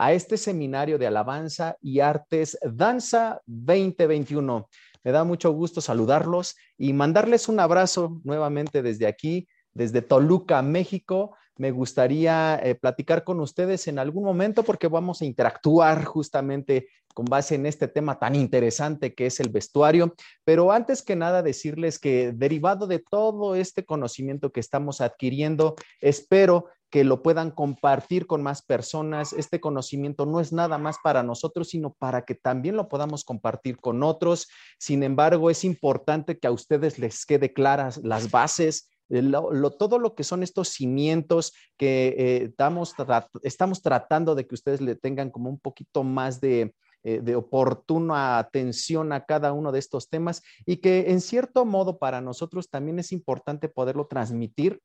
a este seminario de alabanza y artes Danza 2021. Me da mucho gusto saludarlos y mandarles un abrazo nuevamente desde aquí, desde Toluca, México. Me gustaría eh, platicar con ustedes en algún momento porque vamos a interactuar justamente con base en este tema tan interesante que es el vestuario. Pero antes que nada, decirles que derivado de todo este conocimiento que estamos adquiriendo, espero que lo puedan compartir con más personas. Este conocimiento no es nada más para nosotros, sino para que también lo podamos compartir con otros. Sin embargo, es importante que a ustedes les quede claras las bases, todo lo que son estos cimientos que eh, estamos, estamos tratando de que ustedes le tengan como un poquito más de, eh, de oportuna atención a cada uno de estos temas y que en cierto modo para nosotros también es importante poderlo transmitir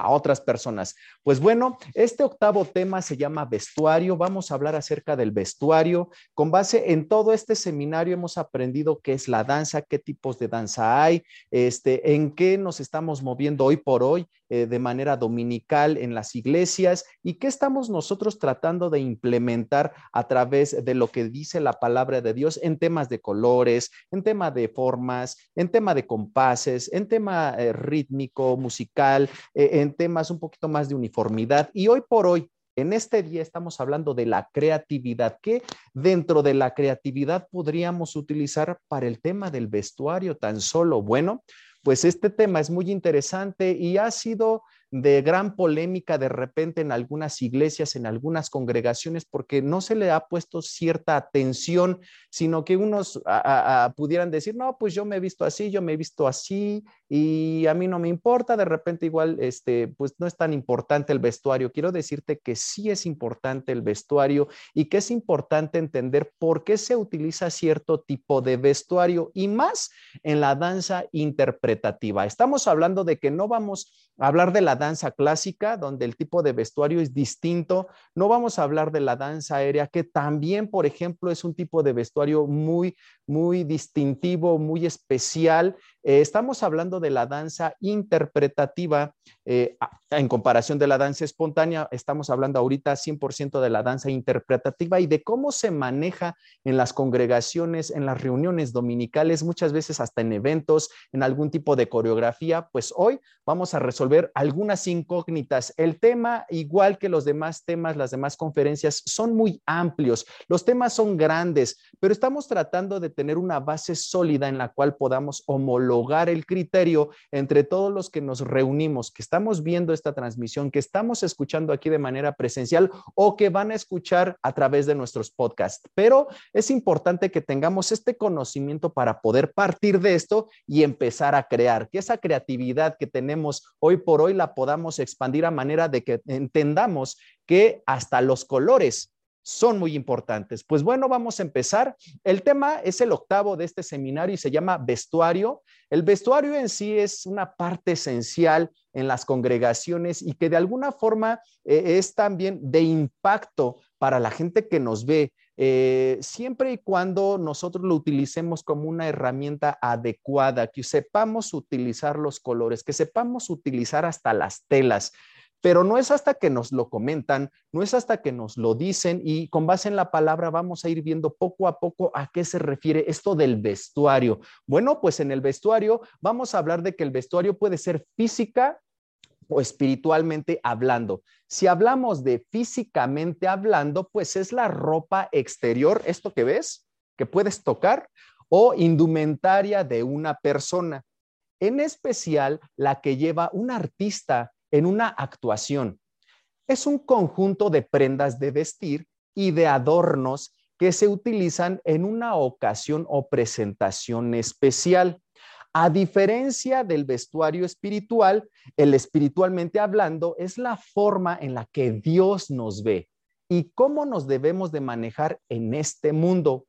a otras personas. Pues bueno, este octavo tema se llama vestuario. Vamos a hablar acerca del vestuario. Con base en todo este seminario hemos aprendido qué es la danza, qué tipos de danza hay, este, en qué nos estamos moviendo hoy por hoy eh, de manera dominical en las iglesias y qué estamos nosotros tratando de implementar a través de lo que dice la palabra de Dios en temas de colores, en tema de formas, en tema de compases, en tema eh, rítmico, musical, eh, en temas un poquito más de uniformidad. Y hoy por hoy, en este día estamos hablando de la creatividad. ¿Qué dentro de la creatividad podríamos utilizar para el tema del vestuario tan solo? Bueno, pues este tema es muy interesante y ha sido de gran polémica de repente en algunas iglesias, en algunas congregaciones, porque no se le ha puesto cierta atención, sino que unos pudieran decir, no, pues yo me he visto así, yo me he visto así y a mí no me importa, de repente igual, este, pues no es tan importante el vestuario. Quiero decirte que sí es importante el vestuario y que es importante entender por qué se utiliza cierto tipo de vestuario y más en la danza interpretativa. Estamos hablando de que no vamos hablar de la danza clásica, donde el tipo de vestuario es distinto. No vamos a hablar de la danza aérea, que también, por ejemplo, es un tipo de vestuario muy, muy distintivo, muy especial. Eh, estamos hablando de la danza interpretativa eh, en comparación de la danza espontánea. Estamos hablando ahorita 100% de la danza interpretativa y de cómo se maneja en las congregaciones, en las reuniones dominicales, muchas veces hasta en eventos, en algún tipo de coreografía. Pues hoy vamos a resolver algunas incógnitas. El tema, igual que los demás temas, las demás conferencias, son muy amplios. Los temas son grandes, pero estamos tratando de tener una base sólida en la cual podamos homologar el criterio entre todos los que nos reunimos, que estamos viendo esta transmisión, que estamos escuchando aquí de manera presencial o que van a escuchar a través de nuestros podcasts. Pero es importante que tengamos este conocimiento para poder partir de esto y empezar a crear, que esa creatividad que tenemos hoy por hoy la podamos expandir a manera de que entendamos que hasta los colores son muy importantes. Pues bueno, vamos a empezar. El tema es el octavo de este seminario y se llama vestuario. El vestuario en sí es una parte esencial en las congregaciones y que de alguna forma eh, es también de impacto para la gente que nos ve. Eh, siempre y cuando nosotros lo utilicemos como una herramienta adecuada, que sepamos utilizar los colores, que sepamos utilizar hasta las telas. Pero no es hasta que nos lo comentan, no es hasta que nos lo dicen y con base en la palabra vamos a ir viendo poco a poco a qué se refiere esto del vestuario. Bueno, pues en el vestuario vamos a hablar de que el vestuario puede ser física o espiritualmente hablando. Si hablamos de físicamente hablando, pues es la ropa exterior, esto que ves, que puedes tocar, o indumentaria de una persona, en especial la que lleva un artista en una actuación. Es un conjunto de prendas de vestir y de adornos que se utilizan en una ocasión o presentación especial. A diferencia del vestuario espiritual, el espiritualmente hablando es la forma en la que Dios nos ve y cómo nos debemos de manejar en este mundo.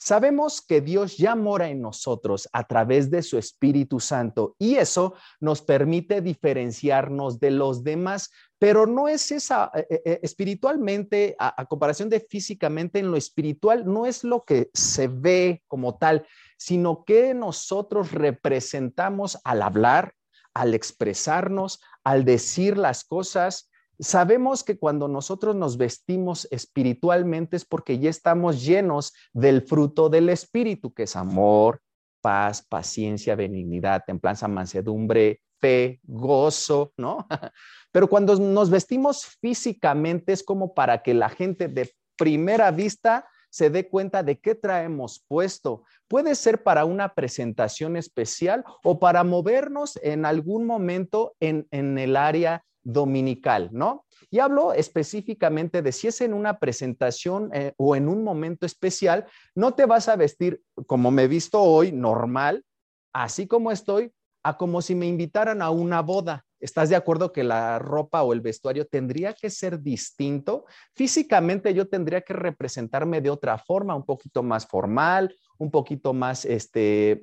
Sabemos que Dios ya mora en nosotros a través de su Espíritu Santo y eso nos permite diferenciarnos de los demás, pero no es esa, eh, eh, eh, espiritualmente, a, comparación de físicamente, en lo espiritual no es lo que se ve como tal, sino que nosotros representamos al hablar, al expresarnos, al decir las cosas, Sabemos que cuando nosotros nos vestimos espiritualmente es porque ya estamos llenos del fruto del Espíritu, que es amor, paz, paciencia, benignidad, templanza, mansedumbre, fe, gozo, ¿no? Pero cuando nos vestimos físicamente es como para que la gente de primera vista se dé cuenta de qué traemos puesto. Puede ser para una presentación especial o para movernos en algún momento en, el área dominical, ¿no? Y hablo específicamente de si es en una presentación eh, o en un momento especial, no te vas a vestir como me he visto hoy, normal, así como estoy, a como si me invitaran a una boda. ¿Estás de acuerdo que la ropa o el vestuario tendría que ser distinto? Físicamente yo tendría que representarme de otra forma, un poquito más formal, un poquito más, este,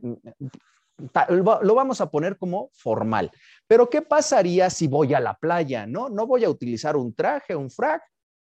lo vamos a poner como formal. Pero ¿qué pasaría si voy a la playa? No, no voy a utilizar un traje, un frac.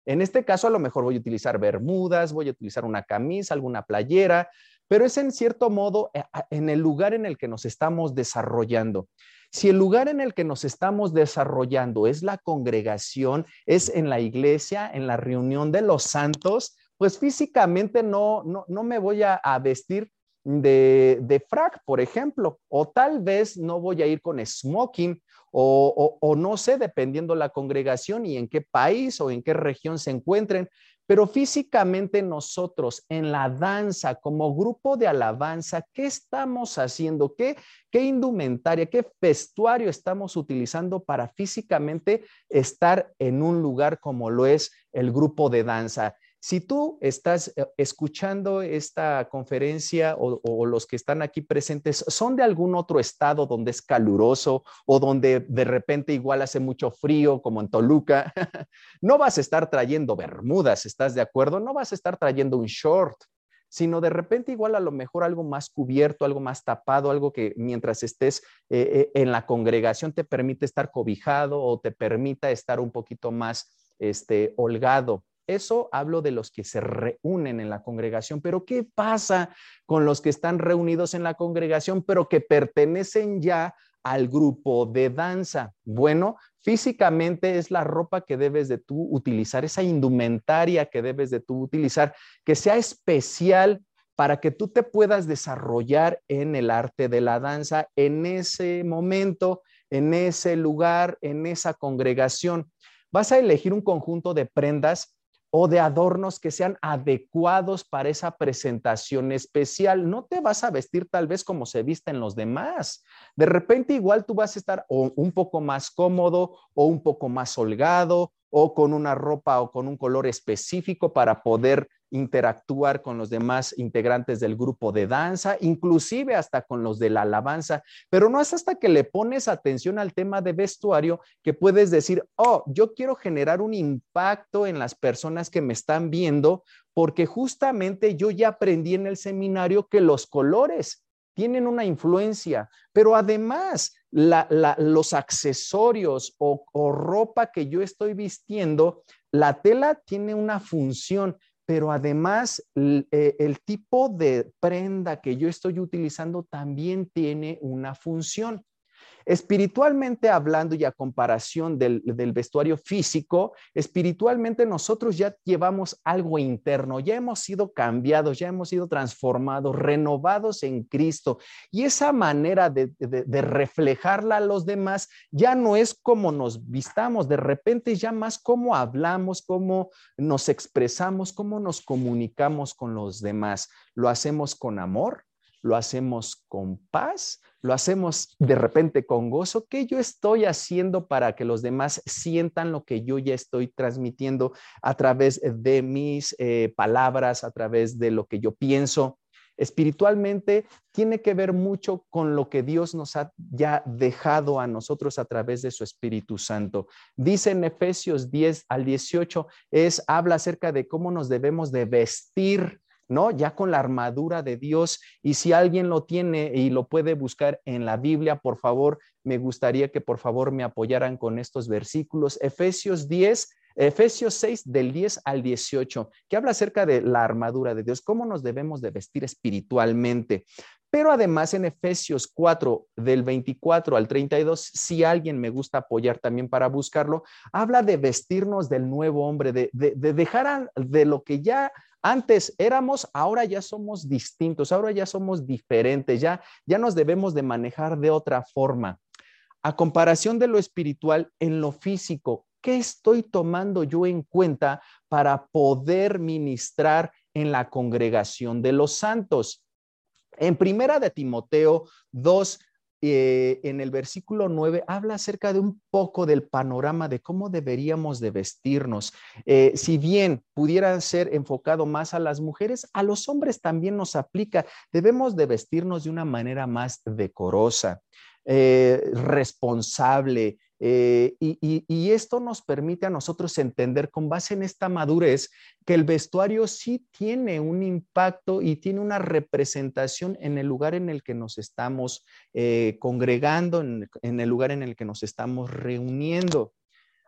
En este caso a lo mejor voy a utilizar bermudas, voy a utilizar una camisa, alguna playera, pero es en cierto modo eh, en el lugar en el que nos estamos desarrollando. Si el lugar en el que nos estamos desarrollando es la congregación, es en la iglesia, en la reunión de los santos, pues físicamente no, no, me voy a, vestir de, de, frac, por ejemplo, o tal vez no voy a ir con smoking, o, o, no sé, dependiendo la congregación y en qué país o en qué región se encuentren, pero físicamente nosotros en la danza, como grupo de alabanza, ¿qué estamos haciendo? ¿Qué, qué indumentaria, qué vestuario estamos utilizando para físicamente estar en un lugar como lo es el grupo de danza? Si tú estás eh, escuchando esta conferencia o, los que están aquí presentes son de algún otro estado donde es caluroso o donde de repente igual hace mucho frío, como en Toluca, no vas a estar trayendo bermudas, ¿estás de acuerdo? No vas a estar trayendo un short, sino de repente igual a lo mejor algo más cubierto, algo más tapado, algo que mientras estés eh, eh, en la congregación te permite estar cobijado o te permita estar un poquito más este, holgado. Eso hablo de los que se reúnen en la congregación, pero ¿qué pasa con los que están reunidos en la congregación, pero que pertenecen ya al grupo de danza? Bueno, físicamente es la ropa que debes de tú utilizar, esa indumentaria que debes de tú utilizar, que sea especial para que tú te puedas desarrollar en el arte de la danza en ese momento, en ese lugar, en esa congregación. Vas a elegir un conjunto de prendas o de adornos que sean adecuados para esa presentación especial. No te vas a vestir tal vez como se visten los demás. De repente igual tú vas a estar un poco más cómodo o un poco más holgado o con una ropa o con un color específico para poder interactuar con los demás integrantes del grupo de danza, inclusive hasta con los de la alabanza, pero no es hasta que le pones atención al tema de vestuario que puedes decir, oh, yo quiero generar un impacto en las personas que me están viendo, porque justamente yo ya aprendí en el seminario que los colores tienen una influencia, pero además los accesorios o, ropa que yo estoy vistiendo, la tela tiene una función pero además eh, el, tipo de prenda que yo estoy utilizando también tiene una función. Espiritualmente hablando y a comparación del, vestuario físico, espiritualmente nosotros ya llevamos algo interno, ya hemos sido cambiados, ya hemos sido transformados, renovados en Cristo. Y esa manera de, de reflejarla a los demás ya no es como nos vistamos, de repente ya más cómo hablamos, cómo nos expresamos, cómo nos comunicamos con los demás. Lo hacemos con amor, lo hacemos con paz, lo hacemos de repente con gozo. ¿Qué yo estoy haciendo para que los demás sientan lo que yo ya estoy transmitiendo a través de mis eh, palabras, a través de lo que yo pienso? Espiritualmente tiene que ver mucho con lo que Dios nos ha ya dejado a nosotros a través de su Espíritu Santo. Dice en Efesios 10 al 18, es, habla acerca de cómo nos debemos de vestir ¿no? Ya con la armadura de Dios. Y si alguien lo tiene y lo puede buscar en la Biblia, por favor, me gustaría que por favor me apoyaran con estos versículos. Efesios 10, Efesios 6 del 10 al 18, que habla acerca de la armadura de Dios, cómo nos debemos de vestir espiritualmente. Pero además en Efesios 4, del 24 al 32, si alguien me gusta apoyar también para buscarlo, habla de vestirnos del nuevo hombre, de, dejar de lo que ya antes éramos, ahora ya somos distintos, ahora ya somos diferentes, ya, ya nos debemos de manejar de otra forma. A comparación de lo espiritual, en lo físico, ¿qué estoy tomando yo en cuenta para poder ministrar en la congregación de los santos? En primera de Timoteo 2, eh, en el versículo 9 habla acerca de un poco del panorama de cómo deberíamos de vestirnos. Eh, si bien pudiera ser enfocado más a las mujeres, a los hombres también nos aplica. Debemos de vestirnos de una manera más decorosa. Eh, responsable. Eh, y, esto nos permite a nosotros entender con base en esta madurez que el vestuario sí tiene un impacto y tiene una representación en el lugar en el que nos estamos eh, congregando, en el lugar en el que nos estamos reuniendo.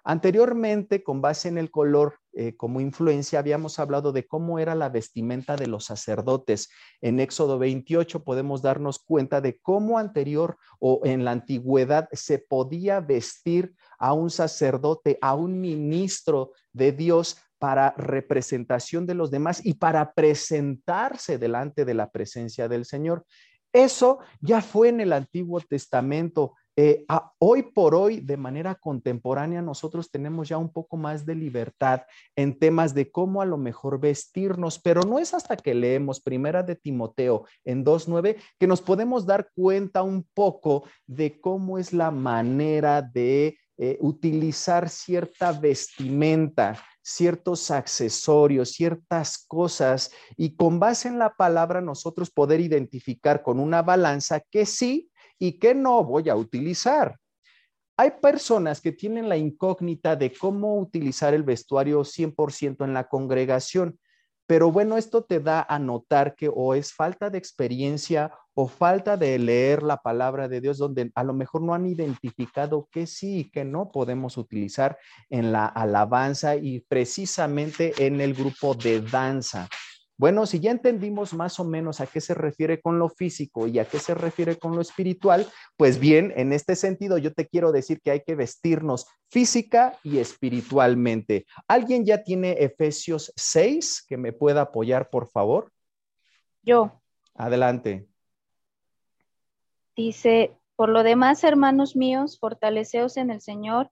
Anteriormente, con base en el color eh, como influencia, habíamos hablado de cómo era la vestimenta de los sacerdotes. En Éxodo 28 podemos darnos cuenta de cómo anterior o en la antigüedad se podía vestir a un sacerdote, a un ministro de Dios para representación de los demás y para presentarse delante de la presencia del Señor. Eso ya fue en el Antiguo Testamento. Eh, hoy por hoy, de manera contemporánea, nosotros tenemos ya un poco más de libertad en temas de cómo a lo mejor vestirnos, pero no es hasta que leemos Primera de Timoteo en 2.9 que nos podemos dar cuenta un poco de cómo es la manera de eh, utilizar cierta vestimenta, ciertos accesorios, ciertas cosas, y con base en la palabra nosotros poder identificar con una balanza que sí y qué no voy a utilizar. Hay personas que tienen la incógnita de cómo utilizar el vestuario 100% en la congregación, pero bueno, esto te da a notar que o es falta de experiencia o falta de leer la palabra de Dios, donde a lo mejor no han identificado que sí y que no podemos utilizar en la alabanza y precisamente en el grupo de danza. Bueno, si ya entendimos más o menos a qué se refiere con lo físico y a qué se refiere con lo espiritual, pues bien, en este sentido yo te quiero decir que hay que vestirnos física y espiritualmente. ¿Alguien ya tiene Efesios 6 que me pueda apoyar, por favor? Yo. Adelante. Dice, por lo demás, hermanos míos, fortaleceos en el Señor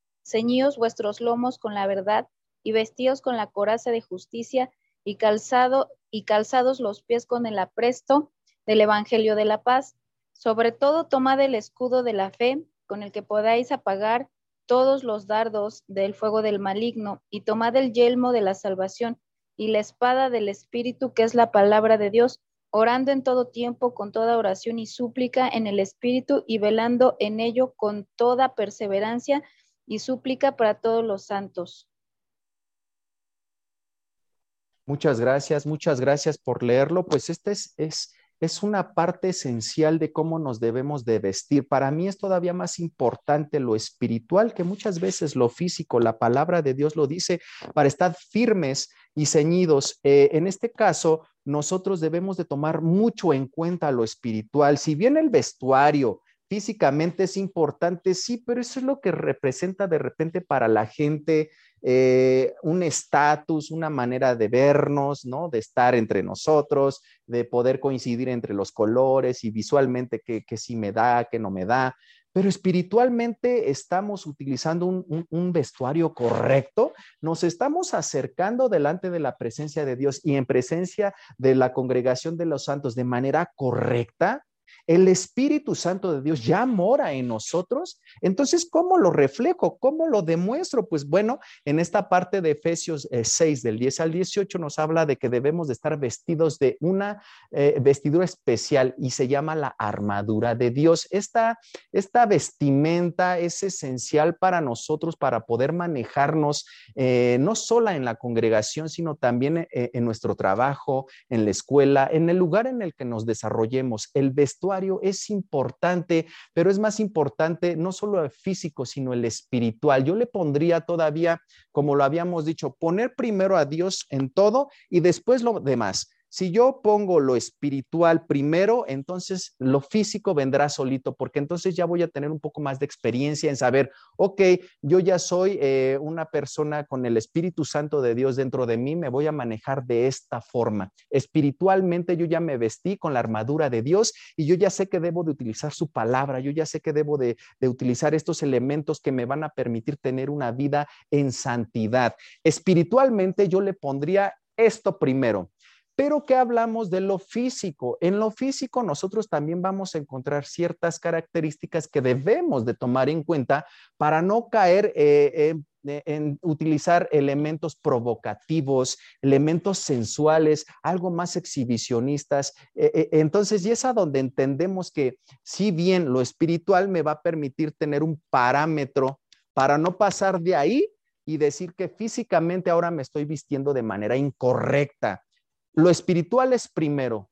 ceñíos vuestros lomos con la verdad y vestíos con la coraza de justicia y calzado y calzados los pies con el apresto del evangelio de la paz. Sobre todo tomad el escudo de la fe con el que podáis apagar todos los dardos del fuego del maligno y tomad el yelmo de la salvación y la espada del espíritu que es la palabra de Dios, orando en todo tiempo con toda oración y súplica en el espíritu y velando en ello con toda perseverancia y súplica para todos los santos. Muchas gracias, muchas gracias por leerlo. Pues esta es, es, es una parte esencial de cómo nos debemos de vestir. Para mí es todavía más importante lo espiritual que muchas veces lo físico. La palabra de Dios lo dice para estar firmes y ceñidos. Eh, en este caso, nosotros debemos de tomar mucho en cuenta lo espiritual. Si bien el vestuario, físicamente es importante, sí, pero eso es lo que representa de repente para la gente eh, un estatus, una manera de vernos, ¿no? De estar entre nosotros, de poder coincidir entre los colores y visualmente qué, sí me da, qué no me da. Pero espiritualmente estamos utilizando un, un vestuario correcto, nos estamos acercando delante de la presencia de Dios y en presencia de la congregación de los santos de manera correcta el Espíritu Santo de Dios ya mora en nosotros. Entonces, ¿cómo lo reflejo? ¿Cómo lo demuestro? Pues bueno, en esta parte de Efesios 6, eh, del 10 al 18, nos habla de que debemos de estar vestidos de una eh, vestidura especial y se llama la armadura de Dios. Esta, esta vestimenta es esencial para nosotros para poder manejarnos eh, no solo en la congregación, sino también en nuestro trabajo, en la escuela, en el lugar en el que nos desarrollemos. El es importante, pero es más importante no solo el físico, sino el espiritual. Yo le pondría todavía, como lo habíamos dicho, poner primero a Dios en todo y después lo demás. Si yo pongo lo espiritual primero, entonces lo físico vendrá solito, porque entonces ya voy a tener un poco más de experiencia en saber, ok, yo ya soy eh, una persona con el Espíritu Santo de Dios dentro de mí, me voy a manejar de esta forma. Espiritualmente yo ya me vestí con la armadura de Dios y yo ya sé que debo de utilizar su palabra, yo ya sé que debo de, de utilizar estos elementos que me van a permitir tener una vida en santidad. Espiritualmente yo le pondría esto primero. Pero ¿qué hablamos de lo físico? En lo físico nosotros también vamos a encontrar ciertas características que debemos de tomar en cuenta para no caer eh, en utilizar elementos provocativos, elementos sensuales, algo más exhibicionistas. Eh, eh, entonces, y es a donde entendemos que si bien lo espiritual me va a permitir tener un parámetro para no pasar de ahí y decir que físicamente ahora me estoy vistiendo de manera incorrecta. Lo espiritual es primero,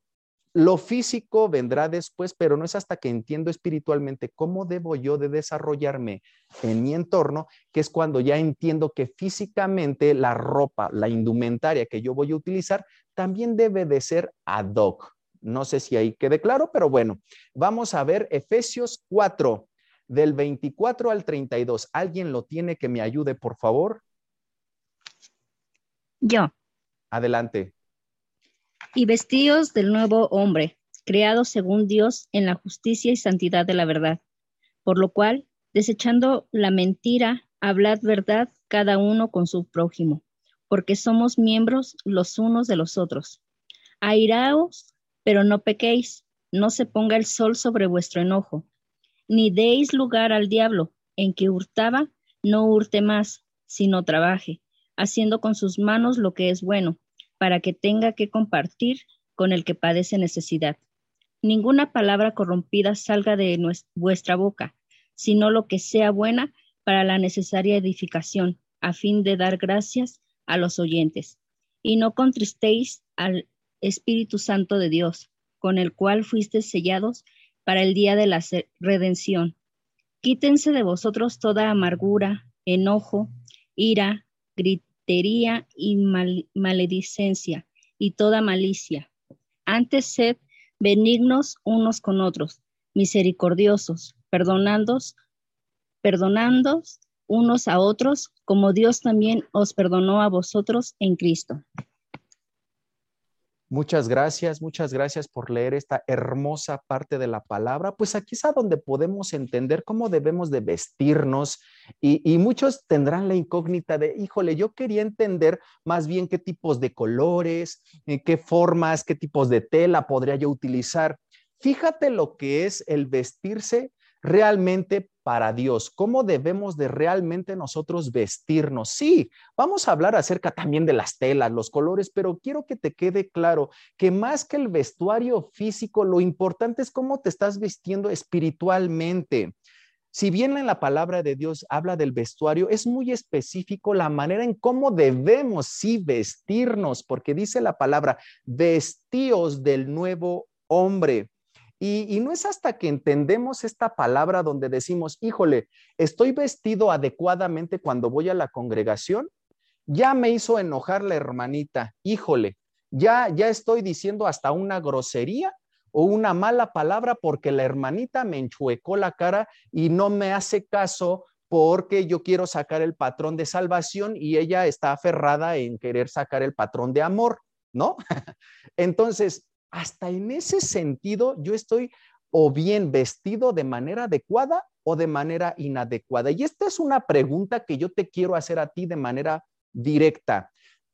lo físico vendrá después, pero no es hasta que entiendo espiritualmente cómo debo yo de desarrollarme en mi entorno, que es cuando ya entiendo que físicamente la ropa, la indumentaria que yo voy a utilizar, también debe de ser ad hoc. No sé si ahí quede claro, pero bueno, vamos a ver Efesios 4, del 24 al 32. ¿Alguien lo tiene que me ayude, por favor? Yo. Adelante y vestidos del nuevo hombre, creado según Dios en la justicia y santidad de la verdad. Por lo cual, desechando la mentira, hablad verdad cada uno con su prójimo, porque somos miembros los unos de los otros. Airaos, pero no pequéis, no se ponga el sol sobre vuestro enojo, ni deis lugar al diablo, en que hurtaba, no hurte más, sino trabaje, haciendo con sus manos lo que es bueno para que tenga que compartir con el que padece necesidad. Ninguna palabra corrompida salga de vuestra boca, sino lo que sea buena para la necesaria edificación, a fin de dar gracias a los oyentes. Y no contristéis al Espíritu Santo de Dios, con el cual fuisteis sellados para el día de la redención. Quítense de vosotros toda amargura, enojo, ira, grito y maledicencia y toda malicia. Antes sed benignos unos con otros, misericordiosos, perdonándos, perdonándos unos a otros, como Dios también os perdonó a vosotros en Cristo. Muchas gracias, muchas gracias por leer esta hermosa parte de la palabra. Pues aquí es a donde podemos entender cómo debemos de vestirnos y, muchos tendrán la incógnita de, híjole, yo quería entender más bien qué tipos de colores, eh, qué formas, qué tipos de tela podría yo utilizar. Fíjate lo que es el vestirse realmente para Dios, cómo debemos de realmente nosotros vestirnos. Sí, vamos a hablar acerca también de las telas, los colores, pero quiero que te quede claro que más que el vestuario físico, lo importante es cómo te estás vistiendo espiritualmente. Si bien en la palabra de Dios habla del vestuario, es muy específico la manera en cómo debemos sí vestirnos, porque dice la palabra, vestíos del nuevo hombre. Y, no es hasta que entendemos esta palabra donde decimos, híjole, estoy vestido adecuadamente cuando voy a la congregación, ya me hizo enojar la hermanita, híjole, ya, ya estoy diciendo hasta una grosería o una mala palabra porque la hermanita me enchuecó la cara y no me hace caso porque yo quiero sacar el patrón de salvación y ella está aferrada en querer sacar el patrón de amor, ¿no? Entonces, hasta en ese sentido yo estoy o bien vestido de manera adecuada o de manera inadecuada. Y esta es una pregunta que yo te quiero hacer a ti de manera directa.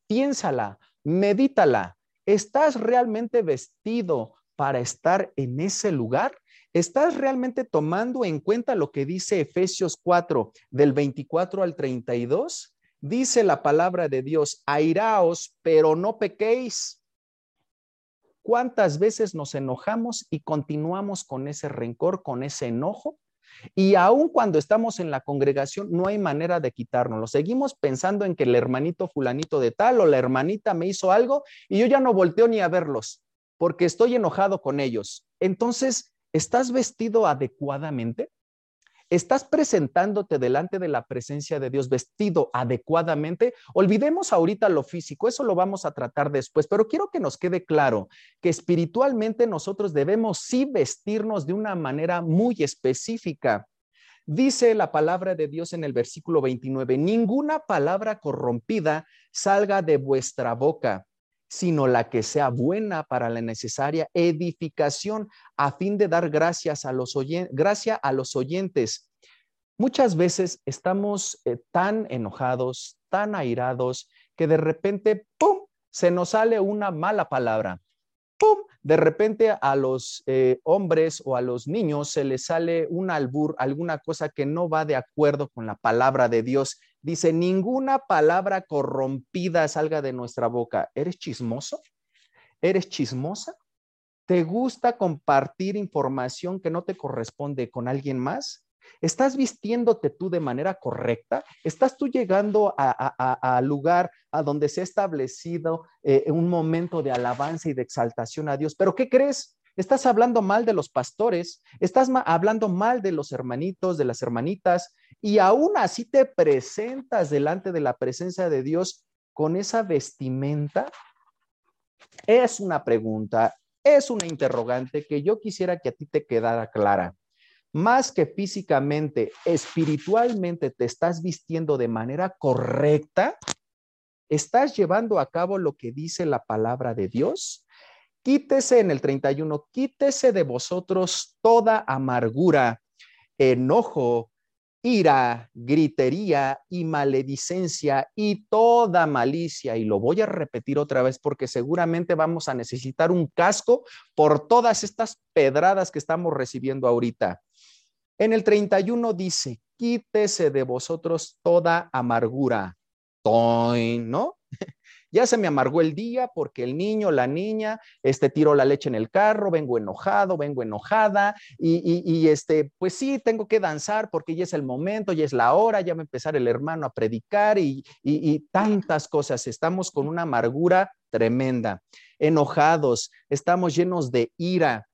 Piénsala, medítala. ¿Estás realmente vestido para estar en ese lugar? ¿Estás realmente tomando en cuenta lo que dice Efesios 4 del 24 al 32? Dice la palabra de Dios, airaos, pero no pequéis. ¿Cuántas veces nos enojamos y continuamos con ese rencor, con ese enojo? Y aun cuando estamos en la congregación, no hay manera de quitárnoslo. Seguimos pensando en que el hermanito fulanito de tal o la hermanita me hizo algo y yo ya no volteo ni a verlos porque estoy enojado con ellos. Entonces, ¿Estás vestido adecuadamente? ¿Estás presentándote delante de la presencia de Dios vestido adecuadamente? Olvidemos ahorita lo físico, eso lo vamos a tratar después, pero quiero que nos quede claro que espiritualmente nosotros debemos sí vestirnos de una manera muy específica. Dice la palabra de Dios en el versículo 29, ninguna palabra corrompida salga de vuestra boca sino la que sea buena para la necesaria edificación a fin de dar gracias a los, gracia a los oyentes. Muchas veces estamos eh, tan enojados, tan airados, que de repente, ¡pum!, se nos sale una mala palabra. ¡Pum! De repente a los eh, hombres o a los niños se les sale un albur, alguna cosa que no va de acuerdo con la palabra de Dios Dice, ninguna palabra corrompida salga de nuestra boca. ¿Eres chismoso? ¿Eres chismosa? ¿Te gusta compartir información que no te corresponde con alguien más? ¿Estás vistiéndote tú de manera correcta? ¿Estás tú llegando al lugar a donde se ha establecido eh, un momento de alabanza y de exaltación a Dios? ¿Pero qué crees? Estás hablando mal de los pastores, estás hablando mal de los hermanitos, de las hermanitas, y aún así te presentas delante de la presencia de Dios con esa vestimenta. Es una pregunta, es una interrogante que yo quisiera que a ti te quedara clara. Más que físicamente, espiritualmente te estás vistiendo de manera correcta, estás llevando a cabo lo que dice la palabra de Dios Quítese en el 31, quítese de vosotros toda amargura, enojo, ira, gritería y maledicencia y toda malicia. Y lo voy a repetir otra vez porque seguramente vamos a necesitar un casco por todas estas pedradas que estamos recibiendo ahorita. En el 31 dice, quítese de vosotros toda amargura. ¿no? Ya se me amargó el día porque el niño, la niña, este tiró la leche en el carro, vengo enojado, vengo enojada y, este, pues sí, tengo que danzar porque ya es el momento, ya es la hora, ya va a empezar el hermano a predicar y, y tantas cosas. Estamos con una amargura tremenda, enojados, estamos llenos de ira.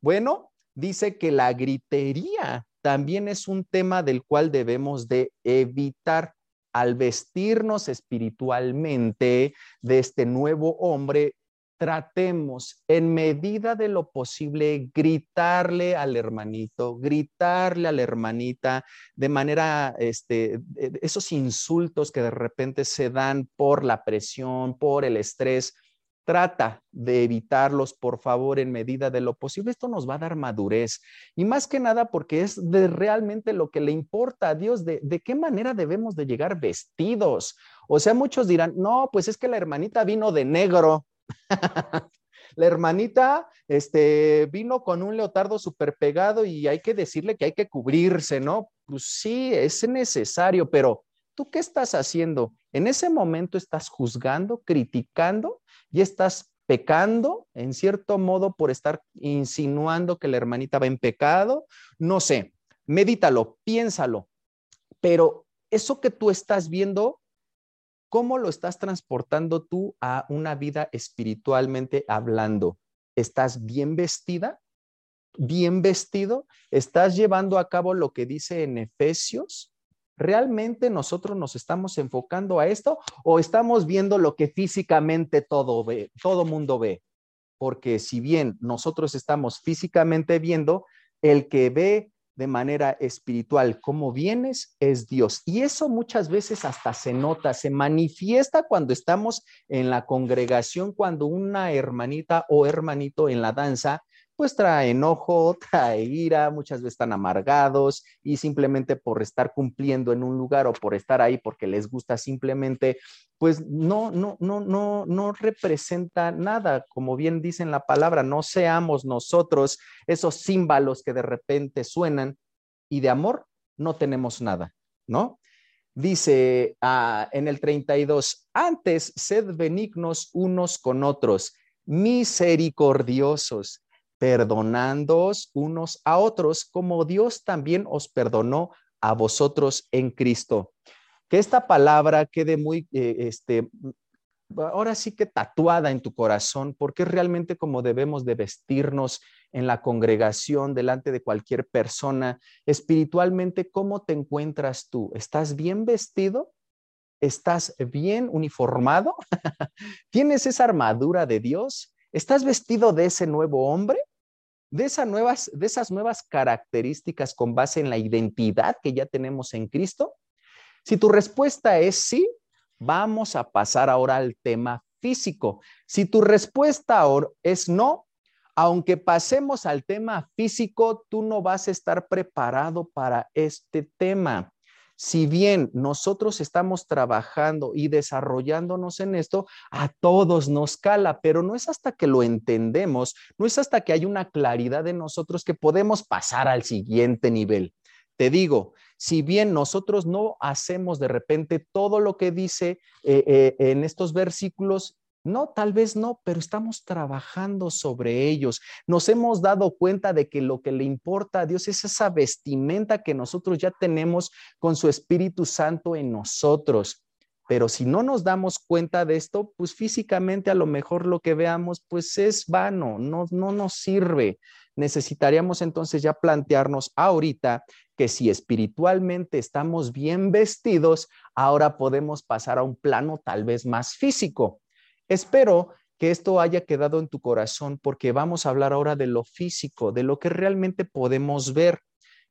Bueno, dice que la gritería también es un tema del cual debemos de evitar al vestirnos espiritualmente de este nuevo hombre, tratemos en medida de lo posible gritarle al hermanito, gritarle a la hermanita de manera, este, esos insultos que de repente se dan por la presión, por el estrés, Trata de evitarlos, por favor, en medida de lo posible. Esto nos va a dar madurez. Y más que nada porque es de realmente lo que le importa a Dios, de, qué manera debemos de llegar vestidos. O sea, muchos dirán, no, pues es que la hermanita vino de negro. la hermanita este, vino con un leotardo súper pegado y hay que decirle que hay que cubrirse, ¿no? Pues sí, es necesario, pero ¿tú qué estás haciendo? En ese momento estás juzgando, criticando y estás pecando en cierto modo por estar insinuando que la hermanita va en pecado. No sé, medítalo, piénsalo, pero eso que tú estás viendo, ¿cómo lo estás transportando tú a una vida espiritualmente hablando? ¿Estás bien vestida? ¿Bien vestido? ¿Estás llevando a cabo lo que dice en Efesios? ¿Realmente nosotros nos estamos enfocando a esto o estamos viendo lo que físicamente todo ve, todo mundo ve? Porque si bien nosotros estamos físicamente viendo, el que ve de manera espiritual cómo vienes es Dios. Y eso muchas veces hasta se nota, se manifiesta cuando estamos en la congregación, cuando una hermanita o hermanito en la danza pues trae enojo, trae ira, muchas veces están amargados y simplemente por estar cumpliendo en un lugar o por estar ahí porque les gusta simplemente, pues no, no, no, no, no representa nada, como bien dice en la palabra, no seamos nosotros esos símbolos que de repente suenan y de amor no tenemos nada, ¿no? Dice ah, en el 32, antes sed benignos unos con otros, misericordiosos, perdonándoos unos a otros, como Dios también os perdonó a vosotros en Cristo. Que esta palabra quede muy, eh, este, ahora sí que tatuada en tu corazón, porque es realmente como debemos de vestirnos en la congregación, delante de cualquier persona. Espiritualmente, ¿cómo te encuentras tú? ¿Estás bien vestido? ¿Estás bien uniformado? ¿Tienes esa armadura de Dios? ¿Estás vestido de ese nuevo hombre? De, esas nuevas, de esas nuevas características con base en la identidad que ya tenemos en Cristo? Si tu respuesta es sí, vamos a pasar ahora al tema físico. Si tu respuesta ahora es no, aunque pasemos al tema físico, tú no vas a estar preparado para este tema. Si bien nosotros estamos trabajando y desarrollándonos en esto, a todos nos cala, pero no es hasta que lo entendemos, no es hasta que hay una claridad de nosotros que podemos pasar al siguiente nivel. Te digo, si bien nosotros no hacemos de repente todo lo que dice eh, eh, en estos versículos, no, tal vez no, pero estamos trabajando sobre ellos. Nos hemos dado cuenta de que lo que le importa a Dios es esa vestimenta que nosotros ya tenemos con su Espíritu Santo en nosotros. Pero si no nos damos cuenta de esto, pues físicamente a lo mejor lo que veamos pues es vano, no, no nos sirve. Necesitaríamos entonces ya plantearnos ahorita que si espiritualmente estamos bien vestidos, ahora podemos pasar a un plano tal vez más físico. Espero que esto haya quedado en tu corazón porque vamos a hablar ahora de lo físico, de lo que realmente podemos ver.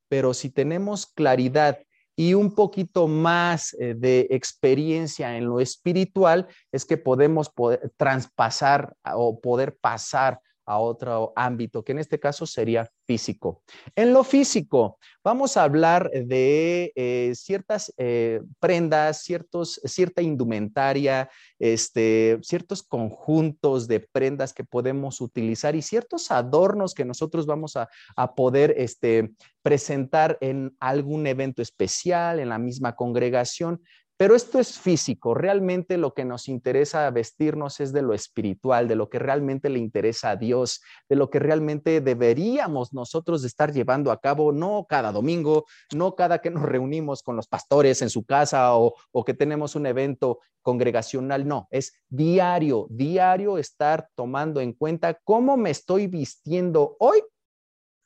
Pero si tenemos claridad y un poquito más eh, de experiencia en lo espiritual, es que podemos poder traspasar o poder pasar a otro ámbito, que en este caso sería físico. En lo físico, vamos a hablar de eh, ciertas eh, prendas, ciertos, cierta indumentaria, este, ciertos conjuntos de prendas que podemos utilizar y ciertos adornos que nosotros vamos a, a poder este, presentar en algún evento especial, en la misma congregación, pero esto es físico, realmente lo que nos interesa vestirnos es de lo espiritual, de lo que realmente le interesa a Dios, de lo que realmente deberíamos nosotros estar llevando a cabo, no cada domingo, no cada que nos reunimos con los pastores en su casa o, o que tenemos un evento congregacional, no, es diario, diario estar tomando en cuenta cómo me estoy vistiendo hoy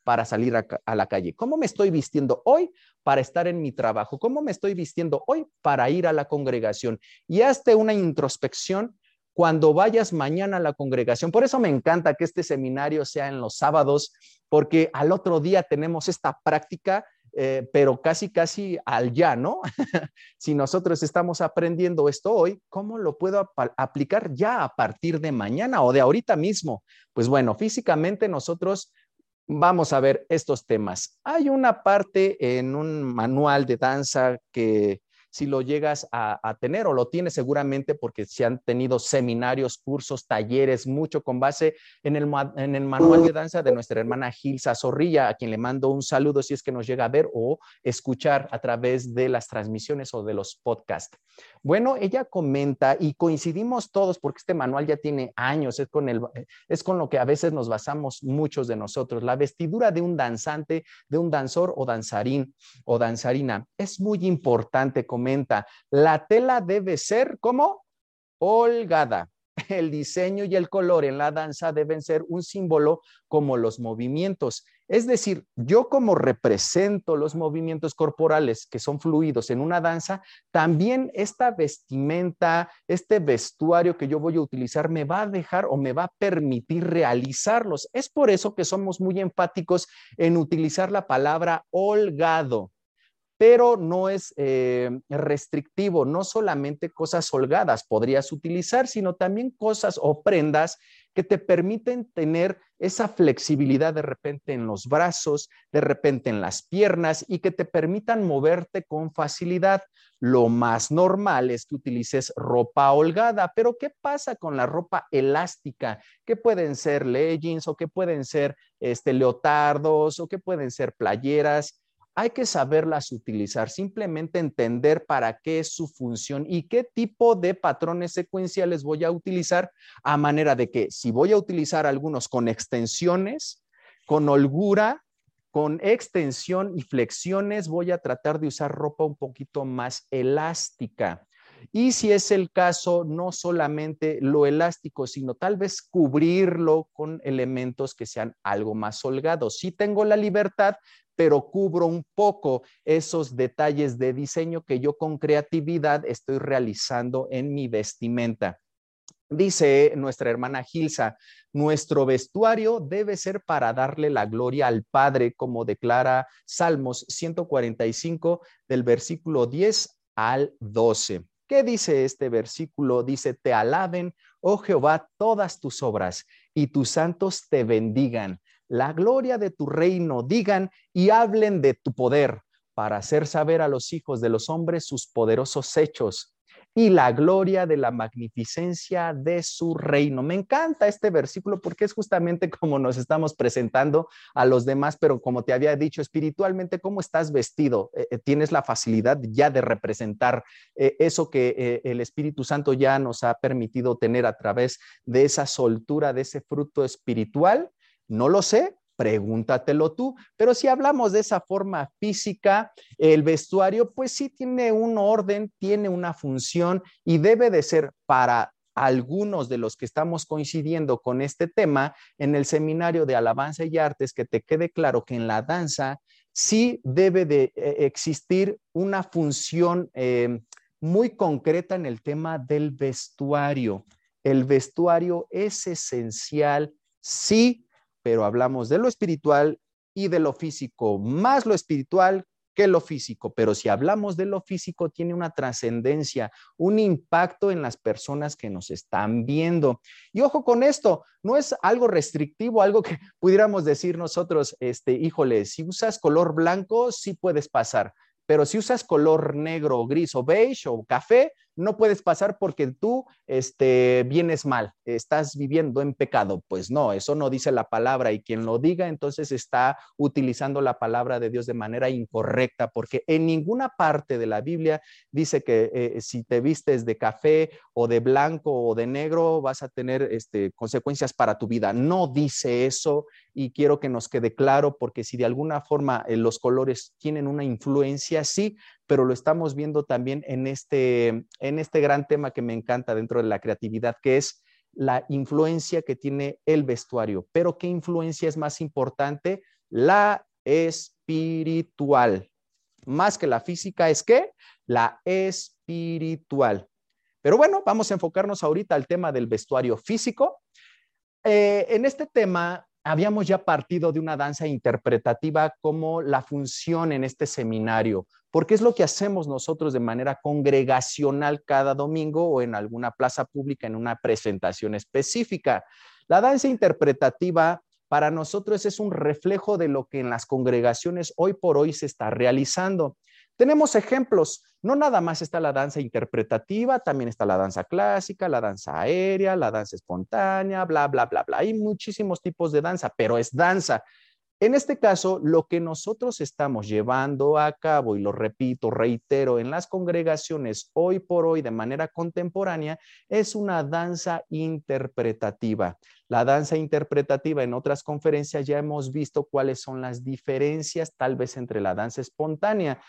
para salir a, la calle? ¿Cómo me estoy vistiendo hoy para estar en mi trabajo? ¿Cómo me estoy vistiendo hoy para ir a la congregación? Y hazte una introspección cuando vayas mañana a la congregación. Por eso me encanta que este seminario sea en los sábados, porque al otro día tenemos esta práctica, eh, pero casi, casi al ya, ¿no? si nosotros estamos aprendiendo esto hoy, ¿cómo lo puedo aplicar ya a partir de mañana o de ahorita mismo? Pues bueno, físicamente nosotros vamos a ver estos temas. Hay una parte en un manual de danza que si lo llegas a, tener o lo tienes seguramente porque se han tenido seminarios, cursos, talleres, mucho con base en el, en el manual de danza de nuestra hermana Gilsa Zorrilla, a quien le mando un saludo si es que nos llega a ver o escuchar a través de las transmisiones o de los podcasts. Bueno, ella comenta y coincidimos todos porque este manual ya tiene años, es con, el, es con lo que a veces nos basamos muchos de nosotros. La vestidura de un danzante, de un danzor o danzarín o danzarina es muy importante, La tela debe ser como holgada. El diseño y el color en la danza deben ser un símbolo como los movimientos. Es decir, yo como represento los movimientos corporales que son fluidos en una danza, también esta vestimenta, este vestuario que yo voy a utilizar me va a dejar o me va a permitir realizarlos. Es por eso que somos muy enfáticos en utilizar la palabra holgado pero no es eh, restrictivo, no solamente cosas holgadas podrías utilizar, sino también cosas o prendas que te permiten tener esa flexibilidad de repente en los brazos, de repente en las piernas y que te permitan moverte con facilidad. Lo más normal es que utilices ropa holgada, pero ¿qué pasa con la ropa elástica? Que pueden ser leggings o que pueden ser este, leotardos o que pueden ser playeras hay que saberlas utilizar, simplemente entender para qué es su función y qué tipo de patrones secuenciales voy a utilizar, a manera de que si voy a utilizar algunos con extensiones, con holgura, con extensión y flexiones, voy a tratar de usar ropa un poquito más elástica. Y si es el caso, no solamente lo elástico, sino tal vez cubrirlo con elementos que sean algo más holgados. Si tengo la libertad, pero cubro un poco esos detalles de diseño que yo con creatividad estoy realizando en mi vestimenta. Dice nuestra hermana Gilsa, nuestro vestuario debe ser para darle la gloria al Padre, como declara Salmos 145 del versículo 10 al 12. ¿Qué dice este versículo? Dice, te alaben, oh Jehová, todas tus obras, y tus santos te bendigan la gloria de tu reino, digan y hablen de tu poder para hacer saber a los hijos de los hombres sus poderosos hechos y la gloria de la magnificencia de su reino. Me encanta este versículo porque es justamente como nos estamos presentando a los demás, pero como te había dicho, espiritualmente, ¿cómo estás vestido? Eh, eh, tienes la facilidad ya de representar eh, eso que el Espíritu Santo ya nos ha permitido tener a través de esa soltura, de ese fruto espiritual. No lo sé, pregúntatelo tú. Pero si hablamos de esa forma física, el vestuario pues sí tiene un orden, tiene una función y debe de ser para algunos de los que estamos coincidiendo con este tema en el seminario de alabanza y artes, que te quede claro que en la danza sí debe de eh, existir una función eh, muy concreta en el tema del vestuario. El vestuario es esencial, sí, pero hablamos de lo espiritual y de lo físico, más lo espiritual que lo físico, pero si hablamos de lo físico, tiene una trascendencia, un impacto en las personas que nos están viendo. Y ojo con esto, no es algo restrictivo, algo que pudiéramos decir nosotros, este, híjole, si usas color blanco, sí puedes pasar, pero si usas color negro, gris o beige o café, no puedes pasar porque tú este, vienes mal, estás viviendo en pecado. Pues no, eso no dice la palabra y quien lo diga entonces está utilizando la palabra de Dios de manera incorrecta porque en ninguna parte de la Biblia dice que eh, si te vistes de café o de blanco o de negro vas a tener este, consecuencias para tu vida. No dice eso y quiero que nos quede claro porque si de alguna forma eh, los colores tienen una influencia, sí, pero lo estamos viendo también en este, en este gran tema que me encanta dentro de la creatividad, que es la influencia que tiene el vestuario. Pero ¿qué influencia es más importante? La espiritual. Más que la física es que la espiritual. Pero bueno, vamos a enfocarnos ahorita al tema del vestuario físico. Eh, en este tema habíamos ya partido de una danza interpretativa como la función en este seminario, porque es lo que hacemos nosotros de manera congregacional cada domingo o en alguna plaza pública en una presentación específica. La danza interpretativa para nosotros es un reflejo de lo que en las congregaciones hoy por hoy se está realizando. Tenemos ejemplos, no nada más está la danza interpretativa, también está la danza clásica, la danza aérea, la danza espontánea, bla, bla, bla, bla. Hay muchísimos tipos de danza, pero es danza. En este caso, lo que nosotros estamos llevando a cabo, y lo repito, reitero, en las congregaciones hoy por hoy de manera contemporánea, es una danza interpretativa. La danza interpretativa, en otras conferencias ya hemos visto cuáles son las diferencias tal vez entre la danza espontánea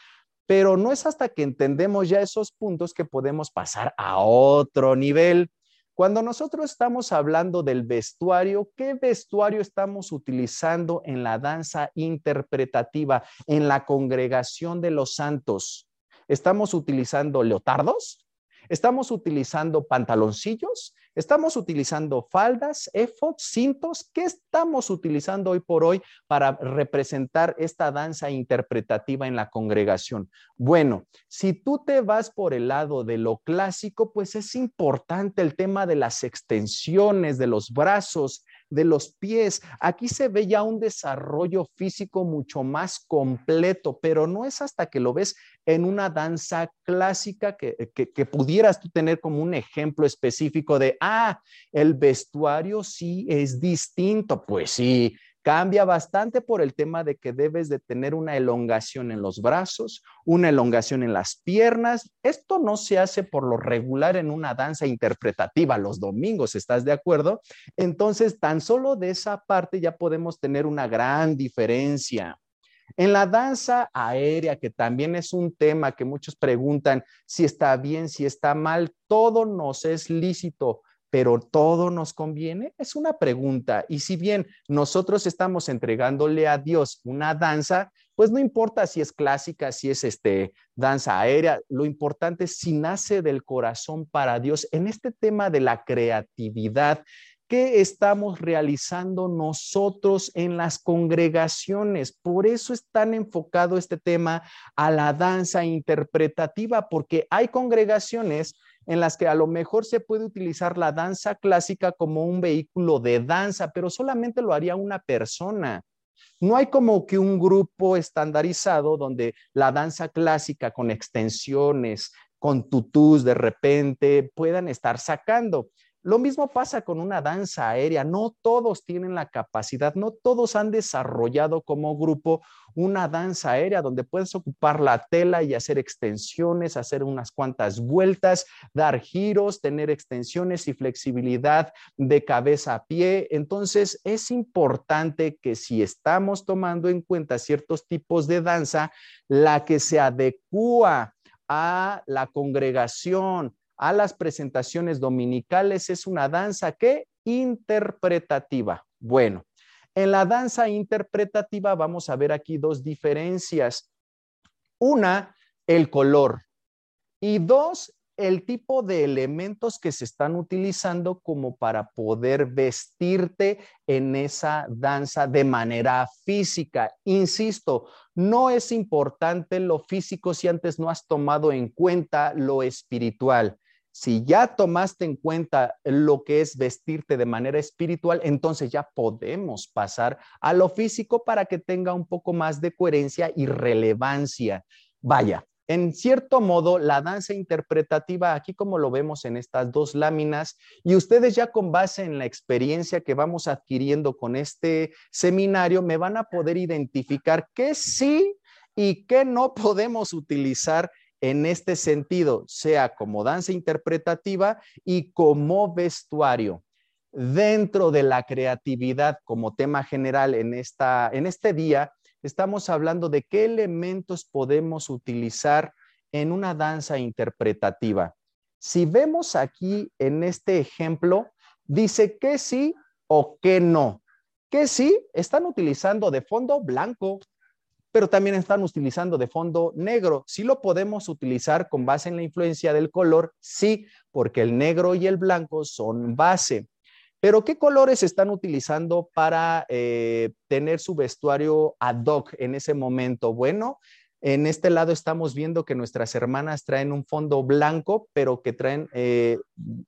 pero no es hasta que entendemos ya esos puntos que podemos pasar a otro nivel. Cuando nosotros estamos hablando del vestuario, ¿qué vestuario estamos utilizando en la danza interpretativa, en la congregación de los santos? ¿Estamos utilizando leotardos? ¿Estamos utilizando pantaloncillos? Estamos utilizando faldas, efods, cintos. ¿Qué estamos utilizando hoy por hoy para representar esta danza interpretativa en la congregación? Bueno, si tú te vas por el lado de lo clásico, pues es importante el tema de las extensiones de los brazos, de los pies. Aquí se ve ya un desarrollo físico mucho más completo, pero no es hasta que lo ves en una danza clásica que, que, pudieras tú tener como un ejemplo específico de, ah, el vestuario sí es distinto. Pues sí, Cambia bastante por el tema de que debes de tener una elongación en los brazos, una elongación en las piernas. Esto no se hace por lo regular en una danza interpretativa los domingos, ¿estás de acuerdo? Entonces, tan solo de esa parte ya podemos tener una gran diferencia. En la danza aérea, que también es un tema que muchos preguntan si está bien, si está mal, todo nos es lícito pero todo nos conviene? Es una pregunta. Y si bien nosotros estamos entregándole a Dios una danza, pues no importa si es clásica, si es este danza aérea, lo importante es si nace del corazón para Dios en este tema de la creatividad. ¿Qué estamos realizando nosotros en las congregaciones? Por eso es tan enfocado este tema a la danza interpretativa, porque hay congregaciones en las que a lo mejor se puede utilizar la danza clásica como un vehículo de danza, pero solamente lo haría una persona. No hay como que un grupo estandarizado donde la danza clásica con extensiones, con tutús de repente puedan estar sacando. Lo mismo pasa con una danza aérea. No todos tienen la capacidad, no todos han desarrollado como grupo una danza aérea donde puedes ocupar la tela y hacer extensiones, hacer unas cuantas vueltas, dar giros, tener extensiones y flexibilidad de cabeza a pie. Entonces, es importante que si estamos tomando en cuenta ciertos tipos de danza, la que se adecua a la congregación, a las presentaciones dominicales es una danza que interpretativa. Bueno, en la danza interpretativa vamos a ver aquí dos diferencias. Una, el color. Y dos, el tipo de elementos que se están utilizando como para poder vestirte en esa danza de manera física. Insisto, no es importante lo físico si antes no has tomado en cuenta lo espiritual. Si ya tomaste en cuenta lo que es vestirte de manera espiritual, entonces ya podemos pasar a lo físico para que tenga un poco más de coherencia y relevancia. Vaya, en cierto modo, la danza interpretativa, aquí como lo vemos en estas dos láminas, y ustedes ya con base en la experiencia que vamos adquiriendo con este seminario, me van a poder identificar qué sí y qué no podemos utilizar en este sentido, sea como danza interpretativa y como vestuario. Dentro de la creatividad como tema general en, esta, en este día, estamos hablando de qué elementos podemos utilizar en una danza interpretativa. Si vemos aquí en este ejemplo, dice que sí o que no. Que sí, están utilizando de fondo blanco, pero también están utilizando de fondo negro. Sí lo podemos utilizar con base en la influencia del color, sí, porque el negro y el blanco son base. Pero ¿qué colores están utilizando para eh, tener su vestuario ad hoc en ese momento? Bueno, en este lado estamos viendo que nuestras hermanas traen un fondo blanco, pero que traen eh,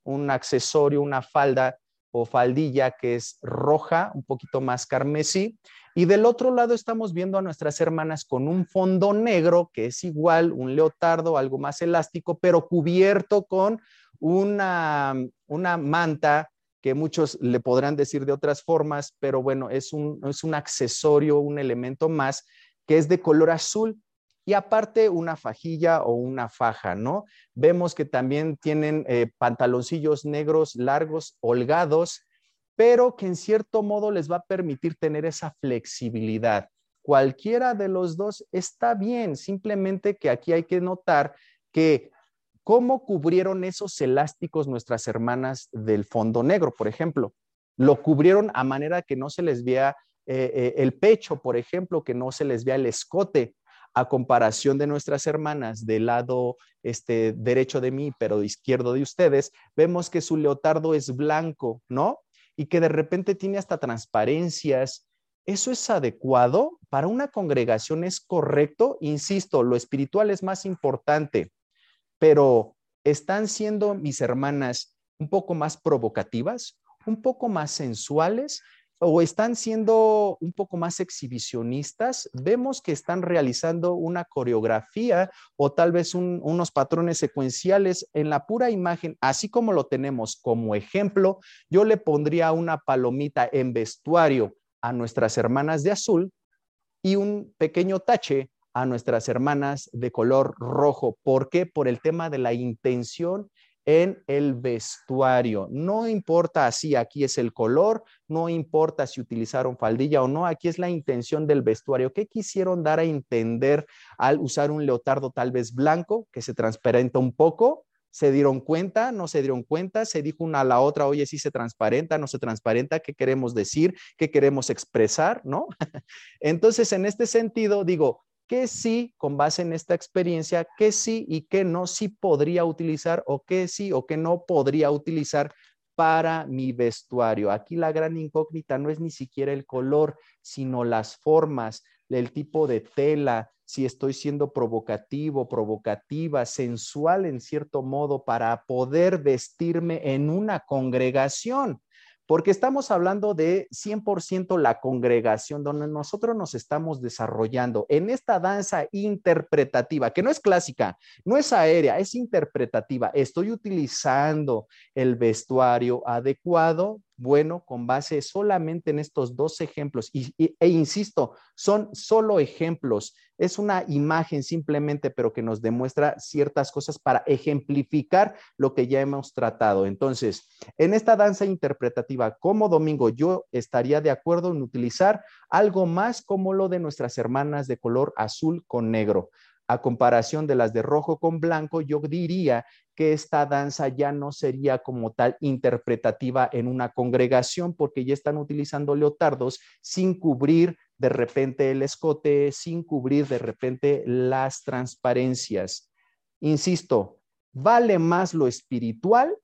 un accesorio, una falda o faldilla que es roja, un poquito más carmesí. Y del otro lado estamos viendo a nuestras hermanas con un fondo negro, que es igual, un leotardo, algo más elástico, pero cubierto con una, una manta que muchos le podrán decir de otras formas, pero bueno, es un, es un accesorio, un elemento más que es de color azul y aparte una fajilla o una faja, ¿no? Vemos que también tienen eh, pantaloncillos negros largos, holgados, pero que en cierto modo les va a permitir tener esa flexibilidad. Cualquiera de los dos está bien, simplemente que aquí hay que notar que cómo cubrieron esos elásticos nuestras hermanas del fondo negro, por ejemplo. Lo cubrieron a manera que no se les vea eh, eh, el pecho, por ejemplo, que no se les vea el escote. a comparación de nuestras hermanas del lado este, derecho de mí, pero izquierdo de ustedes, vemos que su leotardo es blanco, ¿no? Y que de repente tiene hasta transparencias. ¿Eso es adecuado? ¿Para una congregación es correcto? Insisto, lo espiritual es más importante, pero ¿están siendo mis hermanas un poco más provocativas, un poco más sensuales? O están siendo un poco más exhibicionistas, vemos que están realizando una coreografía o tal vez unos patrones secuenciales en la pura imagen, así como lo tenemos como ejemplo, yo le pondría una palomita en vestuario a nuestras hermanas de azul y un pequeño tache a nuestras hermanas de color rojo. ¿Por qué? Por el tema de la intención en el vestuario. No importa si aquí es el color, no importa si utilizaron faldilla o no, aquí es la intención del vestuario. ¿Qué quisieron dar a entender al usar un leotardo tal vez blanco que se transparenta un poco? ¿Se dieron cuenta? ¿No se dieron cuenta? ¿Se dijo una a la otra, oye, si se transparenta, no se transparenta? ¿Qué queremos decir? ¿Qué queremos expresar? ¿No? Entonces, en este sentido, digo, que sí, con base en esta experiencia, que sí y que no sí podría utilizar o que sí o que no podría utilizar para mi vestuario. Aquí la gran incógnita no es ni siquiera el color, sino las formas, el tipo de tela, si estoy siendo provocativo, provocativa, sensual en cierto modo para poder vestirme en una congregación porque estamos hablando de 100% la congregación donde nosotros nos estamos desarrollando en esta danza interpretativa, que no es clásica, no es aérea, es interpretativa. Estoy utilizando el vestuario adecuado, bueno con base solamente en estos dos ejemplos. Y, e insisto, son solo ejemplos. Es una imagen simplemente, pero que nos demuestra ciertas cosas para ejemplificar lo que ya hemos tratado. Entonces, en esta danza interpretativa, como domingo, yo estaría de acuerdo en utilizar algo más como lo de nuestras hermanas de color azul con negro a comparación de las de rojo con blanco, yo diría que esta danza ya no sería como tal interpretativa en una congregación porque ya están utilizando leotardos sin cubrir de repente el escote, sin cubrir de repente las transparencias. Insisto, vale más lo espiritual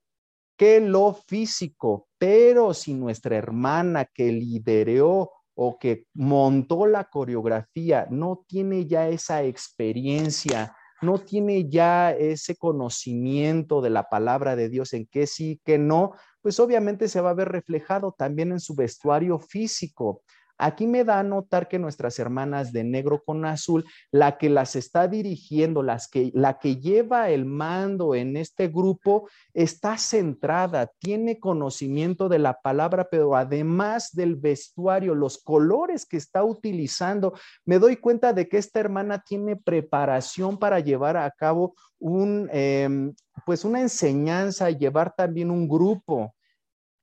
que lo físico, pero si nuestra hermana que lideró o que montó la coreografía no tiene ya esa experiencia, no tiene ya ese conocimiento de la palabra de Dios en qué sí, qué no, pues obviamente se va a ver reflejado también en su vestuario físico. Aquí me da a notar que nuestras hermanas de negro con azul, la que las está dirigiendo, las que, la que lleva el mando en este grupo, está centrada, tiene conocimiento de la palabra, pero además del vestuario, los colores que está utilizando, me doy cuenta de que esta hermana tiene preparación para llevar a cabo un, em, pues una enseñanza, llevar también un grupo.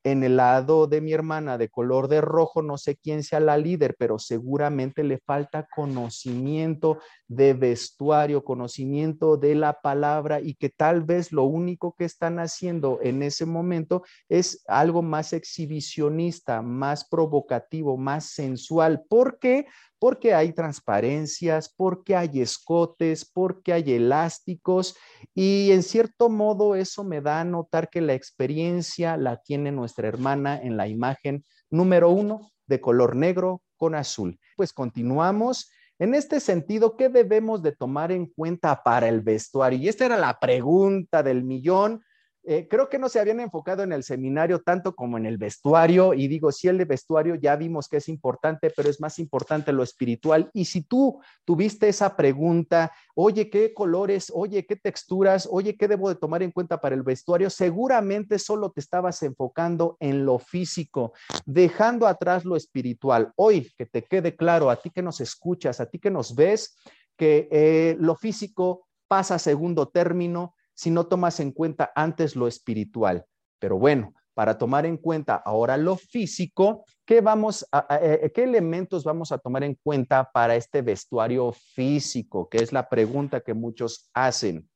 En el lado de mi hermana de color de rojo, no sé quién sea la líder, pero seguramente le falta conocimiento de vestuario, conocimiento de la palabra y que tal vez lo único que están haciendo en ese momento es algo más exhibicionista, más provocativo, más sensual. ¿Por qué? porque hay transparencias, porque hay escotes, porque hay elásticos y en cierto modo eso me da a notar que la experiencia la tiene nuestra hermana en la imagen número uno de color negro con azul. Pues continuamos. En este sentido, ¿qué debemos de tomar en cuenta para el vestuario? Y esta era la pregunta del millón eh, creo que no se habían enfocado en el seminario tanto como en el vestuario. Y digo, si el de vestuario ya vimos que es importante, pero es más importante lo espiritual. Y si tú tuviste esa pregunta, oye, ¿qué colores? Oye, ¿qué texturas? Oye, ¿qué debo de tomar en cuenta para el vestuario? Seguramente solo te estabas enfocando en lo físico, dejando atrás lo espiritual. Hoy, que te quede claro, a ti que nos escuchas, a ti que nos ves, que eh, lo físico pasa a segundo término si no tomas en cuenta antes lo espiritual. Pero bueno, para tomar en cuenta ahora lo físico, ¿qué, vamos eh, ¿qué elementos vamos a tomar en cuenta para este vestuario físico? Que es la pregunta que muchos hacen.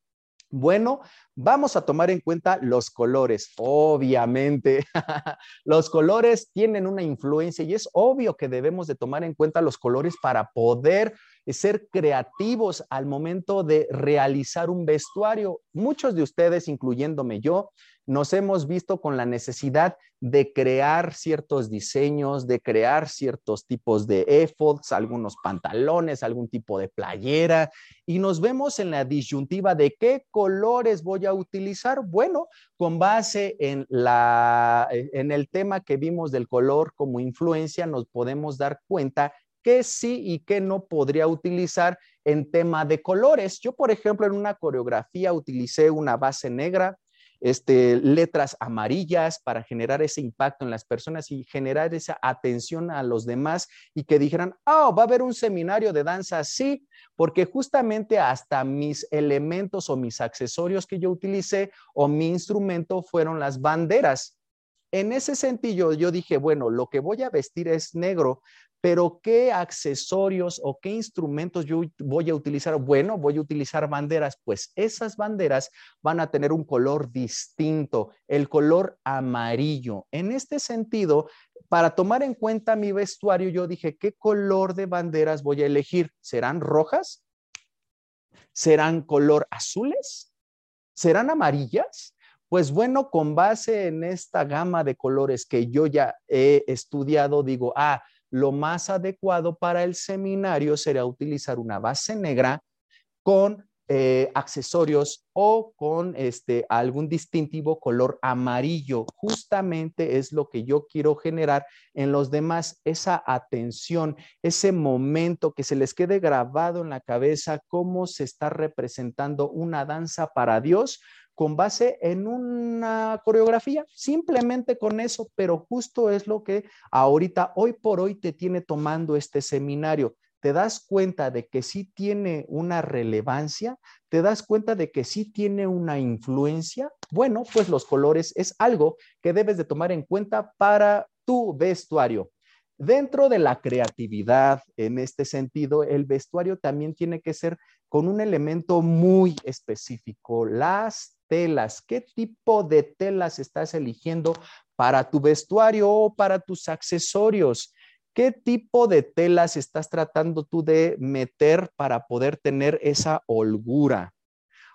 Bueno, vamos a tomar en cuenta los colores. Obviamente, los colores tienen una influencia y es obvio que debemos de tomar en cuenta los colores para poder ser creativos al momento de realizar un vestuario. Muchos de ustedes, incluyéndome yo, nos hemos visto con la necesidad de crear ciertos diseños, de crear ciertos tipos de efforts, algunos pantalones, algún tipo de playera, y nos vemos en la disyuntiva de qué colores voy a utilizar. Bueno, con base en, la, en el tema que vimos del color como influencia, nos podemos dar cuenta qué sí y qué no podría utilizar en tema de colores. Yo, por ejemplo, en una coreografía utilicé una base negra, este, letras amarillas para generar ese impacto en las personas y generar esa atención a los demás y que dijeran, oh, va a haber un seminario de danza, sí, porque justamente hasta mis elementos o mis accesorios que yo utilicé o mi instrumento fueron las banderas. En ese sentido, yo dije, bueno, lo que voy a vestir es negro, pero ¿qué accesorios o qué instrumentos yo voy a utilizar? Bueno, voy a utilizar banderas, pues esas banderas van a tener un color distinto, el color amarillo. En este sentido, para tomar en cuenta mi vestuario, yo dije, ¿qué color de banderas voy a elegir? ¿Serán rojas? ¿Serán color azules? ¿Serán amarillas? Pues bueno, con base en esta gama de colores que yo ya he estudiado, digo, ah, lo más adecuado para el seminario sería utilizar una base negra con eh, accesorios o con este, algún distintivo color amarillo. Justamente es lo que yo quiero generar en los demás, esa atención, ese momento que se les quede grabado en la cabeza, cómo se está representando una danza para Dios con base en una coreografía, simplemente con eso, pero justo es lo que ahorita, hoy por hoy, te tiene tomando este seminario. Te das cuenta de que sí tiene una relevancia, te das cuenta de que sí tiene una influencia. Bueno, pues los colores es algo que debes de tomar en cuenta para tu vestuario. Dentro de la creatividad, en este sentido, el vestuario también tiene que ser con un elemento muy específico, las telas, qué tipo de telas estás eligiendo para tu vestuario o para tus accesorios. ¿Qué tipo de telas estás tratando tú de meter para poder tener esa holgura?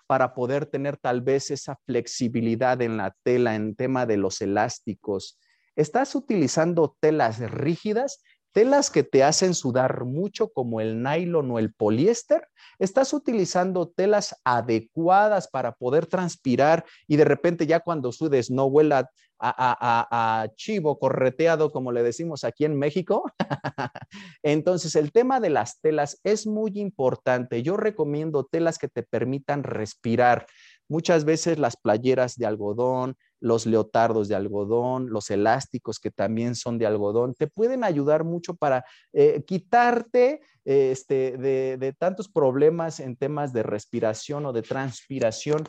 Para poder tener tal vez esa flexibilidad en la tela en tema de los elásticos. ¿Estás utilizando telas rígidas? Telas que te hacen sudar mucho como el nylon o el poliéster, estás utilizando telas adecuadas para poder transpirar y de repente ya cuando sudes no huela a, chivo correteado, como le decimos aquí en México. Entonces, el tema de las telas es muy importante. Yo recomiendo telas que te permitan respirar. Muchas veces las playeras de algodón, los leotardos de algodón, los elásticos que también son de algodón, te pueden ayudar mucho para eh, quitarte este, de, de tantos problemas en temas de respiración o de transpiración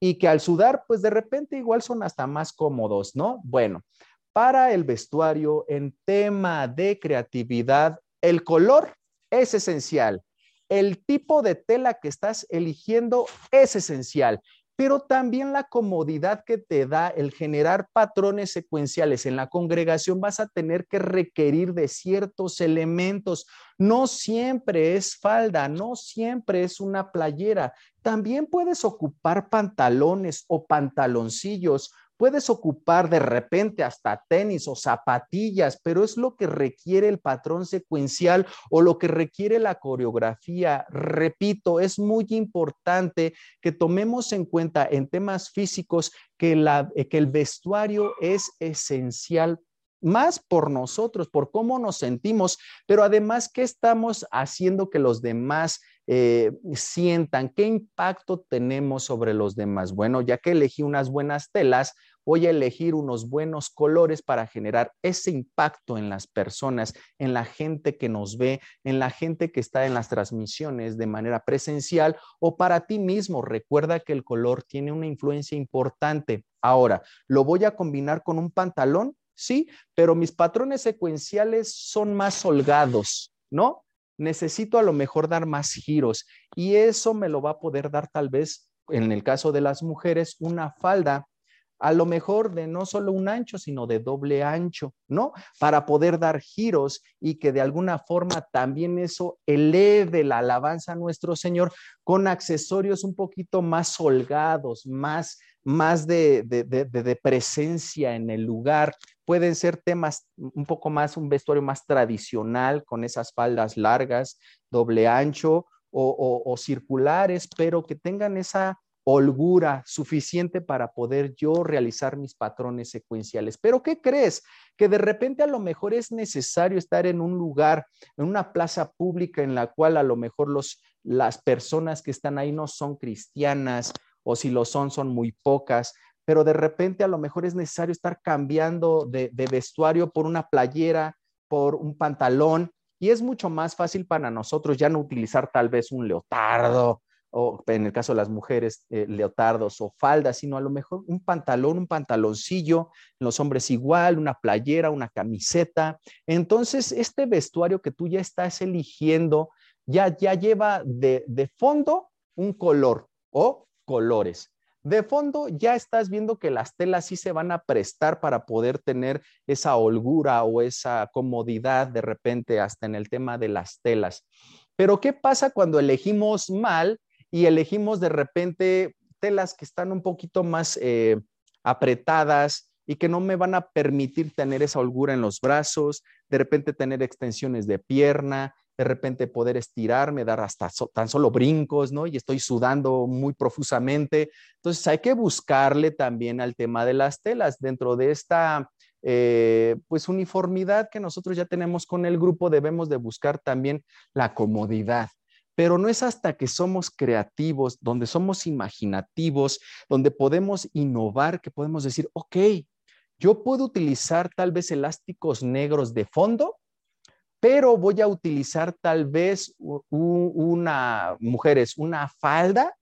y que al sudar, pues de repente igual son hasta más cómodos, ¿no? Bueno, para el vestuario, en tema de creatividad, el color es esencial. El tipo de tela que estás eligiendo es esencial pero también la comodidad que te da el generar patrones secuenciales en la congregación, vas a tener que requerir de ciertos elementos. No siempre es falda, no siempre es una playera. También puedes ocupar pantalones o pantaloncillos Puedes ocupar de repente hasta tenis o zapatillas, pero es lo que requiere el patrón secuencial o lo que requiere la coreografía. Repito, es muy importante que tomemos en cuenta en temas físicos que, la, que el vestuario es esencial más por nosotros, por cómo nos sentimos, pero además, ¿qué estamos haciendo que los demás eh, sientan? ¿Qué impacto tenemos sobre los demás? Bueno, ya que elegí unas buenas telas, voy a elegir unos buenos colores para generar ese impacto en las personas, en la gente que nos ve, en la gente que está en las transmisiones de manera presencial o para ti mismo. Recuerda que el color tiene una influencia importante. Ahora, ¿lo voy a combinar con un pantalón? sí, pero mis patrones secuenciales son más holgados, ¿no? Necesito a lo mejor dar más giros y eso me lo va a poder dar tal vez, en el caso de las mujeres, una falda a lo mejor de no solo un ancho, sino de doble ancho, ¿no? Para poder dar giros y que de alguna forma también eso eleve la alabanza a nuestro Señor con accesorios un poquito más holgados, más, más de, de presencia en el lugar. Pueden ser temas un poco más, un vestuario más tradicional, con esas faldas largas, doble ancho, o, circulares, pero que tengan esa holgura suficiente para poder yo realizar mis patrones secuenciales. Pero ¿qué crees? Que de repente a lo mejor es necesario estar en un lugar, en una plaza pública en la cual a lo mejor los, las personas que están ahí no son cristianas o si lo son, son muy pocas, pero de repente a lo mejor es necesario estar cambiando de vestuario por una playera, por un pantalón, y es mucho más fácil para nosotros ya no utilizar tal vez un leotardo o en el caso de las mujeres, eh, leotardos o faldas, sino a lo mejor un pantalón, un pantaloncillo, los hombres igual, una playera, una camiseta. Entonces, este vestuario que tú ya estás eligiendo ya, ya lleva de, de fondo un color o colores. De fondo ya estás viendo que las telas sí se van a prestar para poder tener esa holgura o esa comodidad de repente hasta en el tema de las telas. Pero ¿qué pasa cuando elegimos mal y elegimos de repente telas que están un poquito más eh, apretadas y que no me van a permitir tener esa holgura en los brazos, de repente tener extensiones de pierna, de repente poder estirarme, dar hasta tan solo brincos, ¿no? Y estoy sudando muy profusamente. Entonces hay que buscarle también al tema de las telas dentro de esta, eh, pues, uniformidad que nosotros ya tenemos con el grupo, debemos de buscar también la comodidad. Pero no es hasta que somos creativos, donde somos imaginativos, donde podemos innovar, que podemos decir, ok, yo puedo utilizar tal vez elásticos negros de fondo pero voy a utilizar tal vez una, mujeres, una falda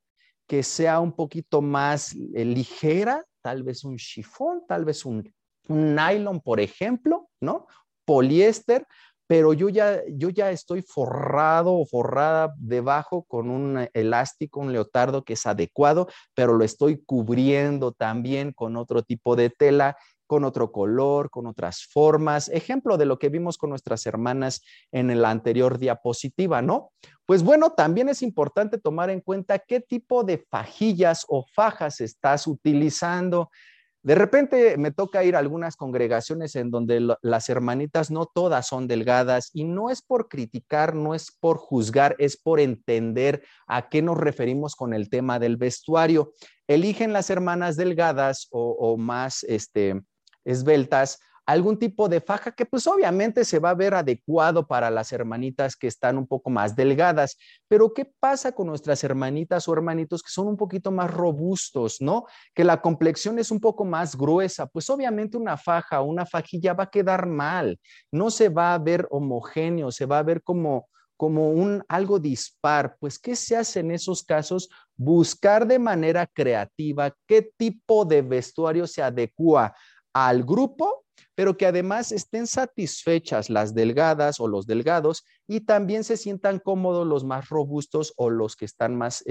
que sea un poquito más eh, ligera, tal vez un chifón, tal vez un, nylon, por ejemplo, ¿no? Poliéster, pero yo ya, yo ya estoy forrado o forrada debajo con un elástico, un leotardo que es adecuado, pero lo estoy cubriendo también con otro tipo de tela con otro color, con otras formas. Ejemplo de lo que vimos con nuestras hermanas en la anterior diapositiva, ¿no? Pues bueno, también es importante tomar en cuenta qué tipo de fajillas o fajas estás utilizando. De repente me toca ir a algunas congregaciones en donde las hermanitas no todas son delgadas y no es por criticar, no es por juzgar, es por entender a qué nos referimos con el tema del vestuario. Eligen las hermanas delgadas o, más, este, esbeltas, algún tipo de faja que pues obviamente se va a ver adecuado para las hermanitas que están un poco más delgadas. Pero ¿qué pasa con nuestras hermanitas o hermanitos que son un poquito más robustos, ¿no? Que la complexión es un poco más gruesa. Pues obviamente una faja o una fajilla va a quedar mal, no se va a ver homogéneo, se va a ver como como un algo dispar, pues ¿qué se hace en esos casos? Buscar de manera creativa qué tipo de vestuario se adecua al grupo, pero que además estén satisfechas las delgadas o los delgados y también se sientan cómodos los más robustos o los que están más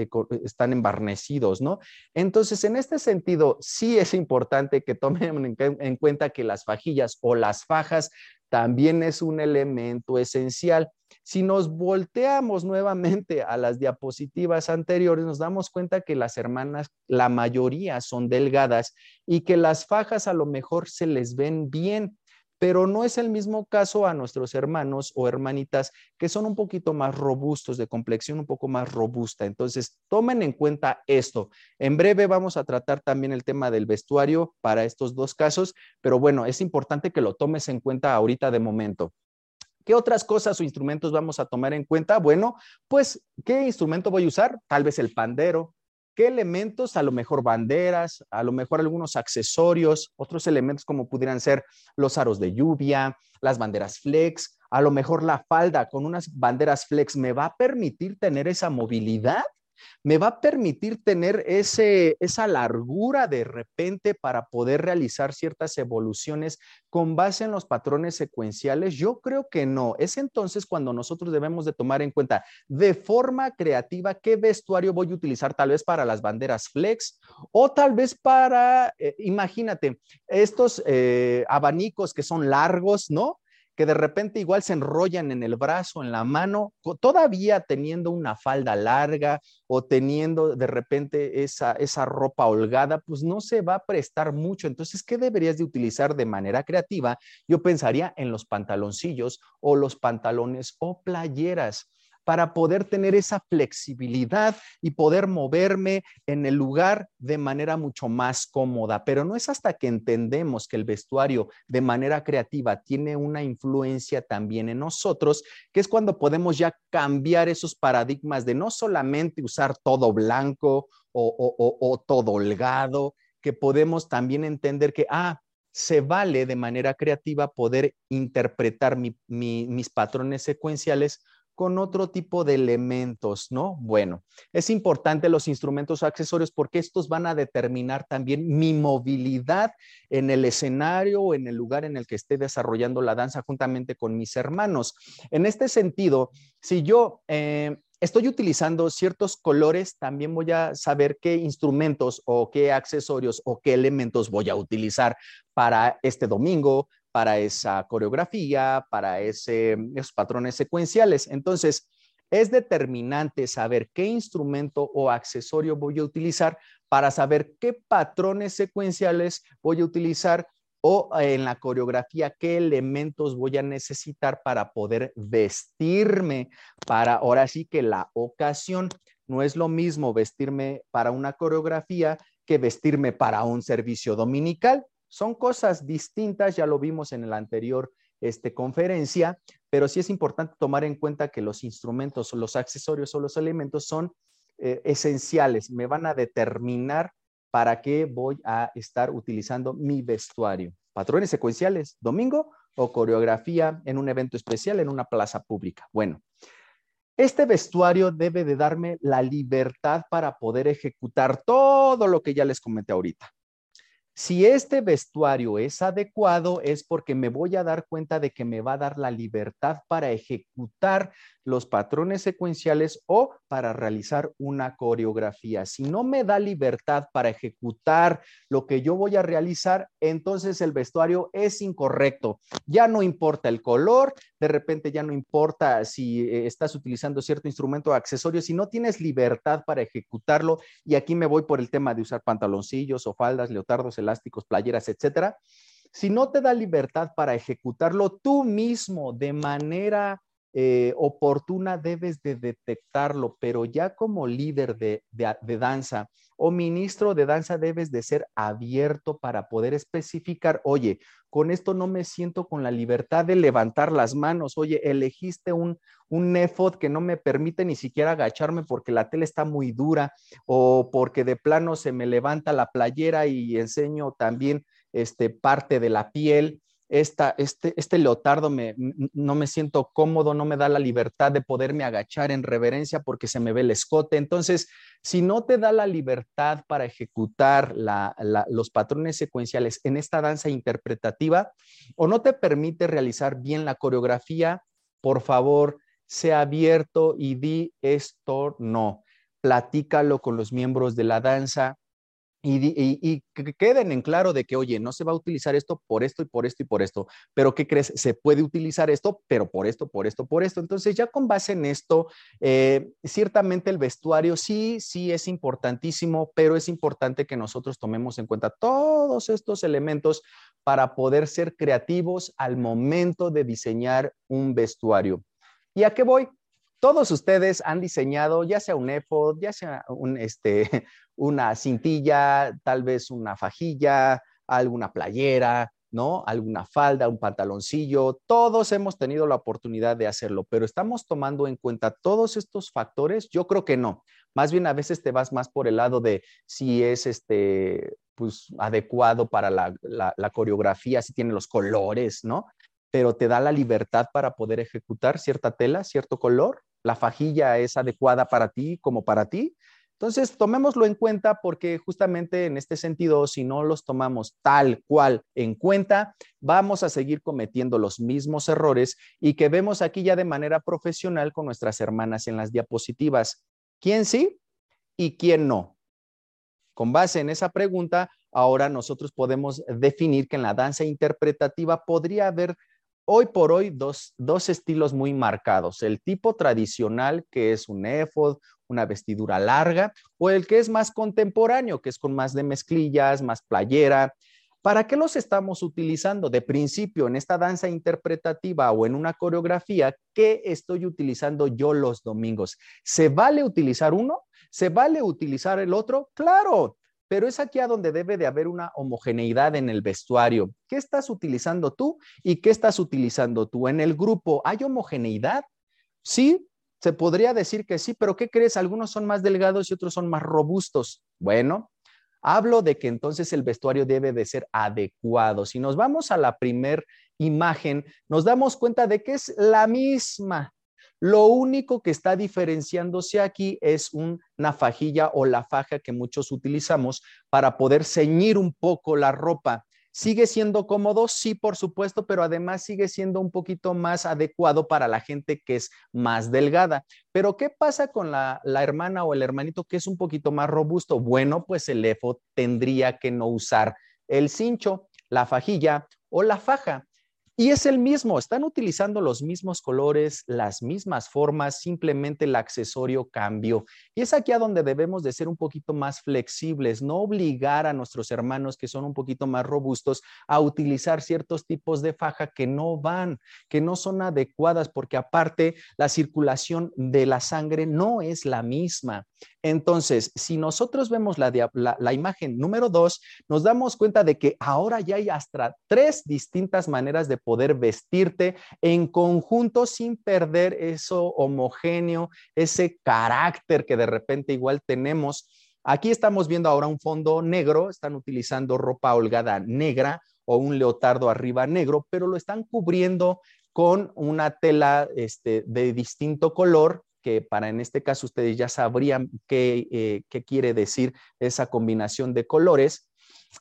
están embarnecidos, ¿no? Entonces, en este sentido, sí es importante que tomen en cuenta que las fajillas o las fajas también es un elemento esencial. Si nos volteamos nuevamente a las diapositivas anteriores, nos damos cuenta que las hermanas, la mayoría son delgadas y que las fajas a lo mejor se les ven bien, pero no es el mismo caso a nuestros hermanos o hermanitas que son un poquito más robustos, de complexión un poco más robusta. Entonces, tomen en cuenta esto. En breve vamos a tratar también el tema del vestuario para estos dos casos, pero bueno, es importante que lo tomes en cuenta ahorita de momento. ¿Qué otras cosas o instrumentos vamos a tomar en cuenta? Bueno, pues, ¿qué instrumento voy a usar? Tal vez el pandero. ¿Qué elementos? A lo mejor banderas, a lo mejor algunos accesorios, otros elementos como pudieran ser los aros de lluvia, las banderas flex, a lo mejor la falda con unas banderas flex me va a permitir tener esa movilidad me va a permitir tener ese, esa largura de repente para poder realizar ciertas evoluciones con base en los patrones secuenciales. Yo creo que no. Es entonces cuando nosotros debemos de tomar en cuenta de forma creativa qué vestuario voy a utilizar tal vez para las banderas flex o tal vez para, eh, imagínate, estos eh, abanicos que son largos, ¿no? Que de repente igual se enrollan en el brazo, en la mano, todavía teniendo una falda larga o teniendo de repente esa, esa ropa holgada, pues no se va a prestar mucho. Entonces, ¿qué deberías de utilizar de manera creativa? Yo pensaría en los pantaloncillos o los pantalones o playeras para poder tener esa flexibilidad y poder moverme en el lugar de manera mucho más cómoda. Pero no es hasta que entendemos que el vestuario de manera creativa tiene una influencia también en nosotros, que es cuando podemos ya cambiar esos paradigmas de no solamente usar todo blanco o, todo holgado, que podemos también entender que, ah, se vale de manera creativa poder interpretar mis patrones secuenciales con otro tipo de elementos, ¿no? Bueno, es importante los instrumentos o accesorios porque estos van a determinar también mi movilidad en el escenario o en el lugar en el que esté desarrollando la danza juntamente con mis hermanos. En este sentido, si yo... Eh, estoy utilizando ciertos colores, también voy a saber qué instrumentos o qué accesorios o qué elementos voy a utilizar para este domingo, para esa coreografía, para esos patrones secuenciales. Entonces, es determinante saber qué instrumento o accesorio voy a utilizar para saber qué patrones secuenciales voy a utilizar o en la coreografía qué elementos voy a necesitar para poder vestirme para ahora sí que la ocasión no es lo mismo vestirme para una coreografía que vestirme para un servicio dominical. Son cosas distintas, ya lo vimos en la anterior este, conferencia, pero sí es importante tomar en cuenta que los instrumentos, los accesorios o los elementos son eh, esenciales, me van a determinar para qué voy a estar utilizando mi vestuario. Patrones secuenciales, domingo o coreografía en un evento especial en una plaza pública. Bueno, este vestuario debe de darme la libertad para poder ejecutar todo lo que ya les comenté ahorita. Si este vestuario es adecuado, es porque me voy a dar cuenta de que me va a dar la libertad para ejecutar los patrones secuenciales o para realizar una coreografía. Si no me da libertad para ejecutar lo que yo voy a realizar, entonces el vestuario es incorrecto. Ya no importa el color, de repente ya no importa si eh, estás utilizando cierto instrumento o accesorio, si no tienes libertad para ejecutarlo, y aquí me voy por el tema de usar pantaloncillos o faldas, leotardos, elásticos, playeras, etcétera. Si no te da libertad para ejecutarlo tú mismo de manera eh, oportuna debes de detectarlo, pero ya como líder de, de, danza o ministro de danza debes de ser abierto para poder especificar, oye, con esto no me siento con la libertad de levantar las manos, oye, elegiste un, un nefod que no me permite ni siquiera agacharme porque la tela está muy dura o porque de plano se me levanta la playera y enseño también este, parte de la piel este, este leotardo me, no me siento cómodo, no me da la libertad de poderme agachar en reverencia porque se me ve el escote. Entonces, si no te da la libertad para ejecutar los patrones secuenciales en esta danza interpretativa o no te permite realizar bien la coreografía, por favor, sea abierto y di esto no. Platícalo con los miembros de la danza, y, que queden en claro de que, oye, no se va a utilizar esto por esto y por esto y por esto, pero ¿qué crees? Se puede utilizar esto, pero por esto, por esto, por esto. Entonces, ya con base en esto, eh, ciertamente el vestuario sí, sí es importantísimo, pero es importante que nosotros tomemos en cuenta todos estos elementos para poder ser creativos al momento de diseñar un vestuario. ¿Y a qué voy? Todos ustedes han diseñado ya sea un efod, ya sea un, este, una cintilla, tal vez una fajilla, alguna playera, ¿no? Alguna falda, un pantaloncillo. Todos hemos tenido la oportunidad de hacerlo, pero ¿estamos tomando en cuenta todos estos factores? Yo creo que no. Más bien a veces te vas más por el lado de si es este, pues, adecuado para la coreografía, si tiene los colores, ¿no? Pero te da la libertad para poder ejecutar cierta tela, cierto color, la fajilla es adecuada para ti como para ti. Entonces, tomémoslo en cuenta porque justamente en este sentido, si no los tomamos tal cual en cuenta, vamos a seguir cometiendo los mismos errores y que vemos aquí ya de manera profesional con nuestras hermanas en las diapositivas. ¿Quién sí y quién no? Con base en esa pregunta, ahora nosotros podemos definir que en la danza interpretativa podría haber hoy por hoy dos, estilos muy marcados, el tipo tradicional, que es un éfod, una vestidura larga, o el que es más contemporáneo, que es con más de mezclillas, más playera. ¿Para qué los estamos utilizando? De principio, en esta danza interpretativa o en una coreografía, ¿qué estoy utilizando yo los domingos? ¿Se vale utilizar uno? ¿Se vale utilizar el otro? Claro, pero es aquí a donde debe de haber una homogeneidad en el vestuario. ¿Qué estás utilizando tú y qué estás utilizando tú? En el grupo, ¿hay homogeneidad? Sí, se podría decir que sí, pero ¿qué crees? Algunos son más delgados y otros son más robustos. Bueno, hablo de que entonces el vestuario debe de ser adecuado. Si nos vamos a la primer imagen, nos damos cuenta de que es la misma lo único que está diferenciándose aquí es una fajilla o la faja que muchos utilizamos para poder ceñir un poco la ropa. Sigue siendo cómodo, sí, por supuesto, pero además sigue siendo un poquito más adecuado para la gente que es más delgada. Pero ¿qué pasa con la, hermana o el hermanito que es un poquito más robusto? Bueno, pues el EFO tendría que no usar el cincho, la fajilla o la faja. Y es el mismo, están utilizando los mismos colores, las mismas formas, simplemente el accesorio cambió. Y es aquí a donde debemos de ser un poquito más flexibles, no obligar a nuestros hermanos que son un poquito más robustos a utilizar ciertos tipos de faja que no van, que no son adecuadas, porque aparte la circulación de la sangre no es la misma. Entonces, si nosotros vemos la, la, imagen número dos, nos damos cuenta de que ahora ya hay hasta tres distintas maneras de poder vestirte en conjunto sin perder eso homogéneo, ese carácter que de repente igual tenemos. Aquí estamos viendo ahora un fondo negro, están utilizando ropa holgada negra o un leotardo arriba negro, pero lo están cubriendo con una tela este, de distinto color que para en este caso ustedes ya sabrían eh, qué, quiere decir esa combinación de colores,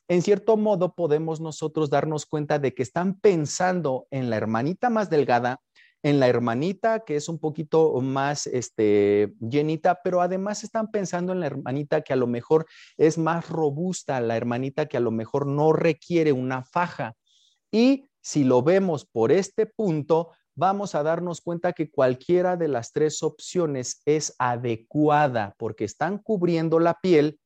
en cierto modo podemos nosotros darnos cuenta de que están pensando en la hermanita más delgada, en la hermanita que es un poquito más este, llenita, pero además están pensando en la hermanita que a lo mejor es más robusta, la hermanita que a lo mejor no requiere una faja. Y si lo vemos por este punto, vamos a darnos cuenta que cualquiera de las tres opciones es adecuada porque están cubriendo la piel,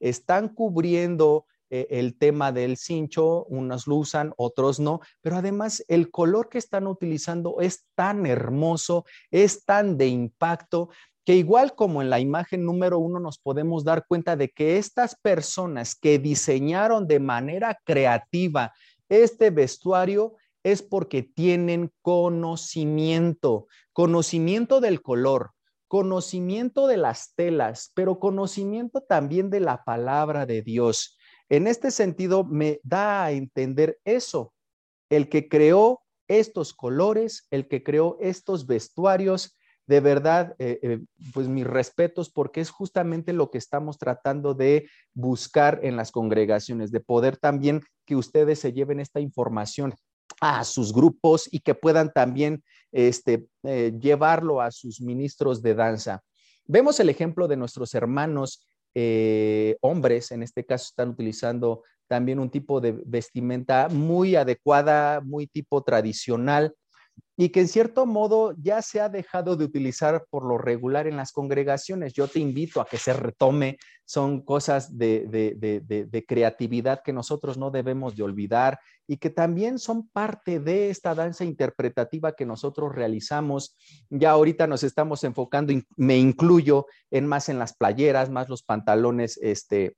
están cubriendo eh, el tema del cincho, unos lo usan, otros no, pero además el color que están utilizando es tan hermoso, es tan de impacto que igual como en la imagen número uno nos podemos dar cuenta de que estas personas que diseñaron de manera creativa este vestuario es porque tienen conocimiento, conocimiento del color, conocimiento de las telas, pero conocimiento también de la palabra de Dios. En este sentido, me da a entender eso. El que creó estos colores, el que creó estos vestuarios, de verdad, eh, eh, pues mis respetos porque es justamente lo que estamos tratando de buscar en las congregaciones, de poder también que ustedes se lleven esta información a sus grupos y que puedan también este, eh, llevarlo a sus ministros de danza. Vemos el ejemplo de nuestros hermanos eh, hombres, en este caso están utilizando también un tipo de vestimenta muy adecuada, muy tipo tradicional, y que en cierto modo ya se ha dejado de utilizar por lo regular en las congregaciones. Yo te invito a que se retome, son cosas de, creatividad que nosotros no debemos de olvidar y que también son parte de esta danza interpretativa que nosotros realizamos. Ya ahorita nos estamos enfocando, me incluyo en más en las playeras, más los pantalones este,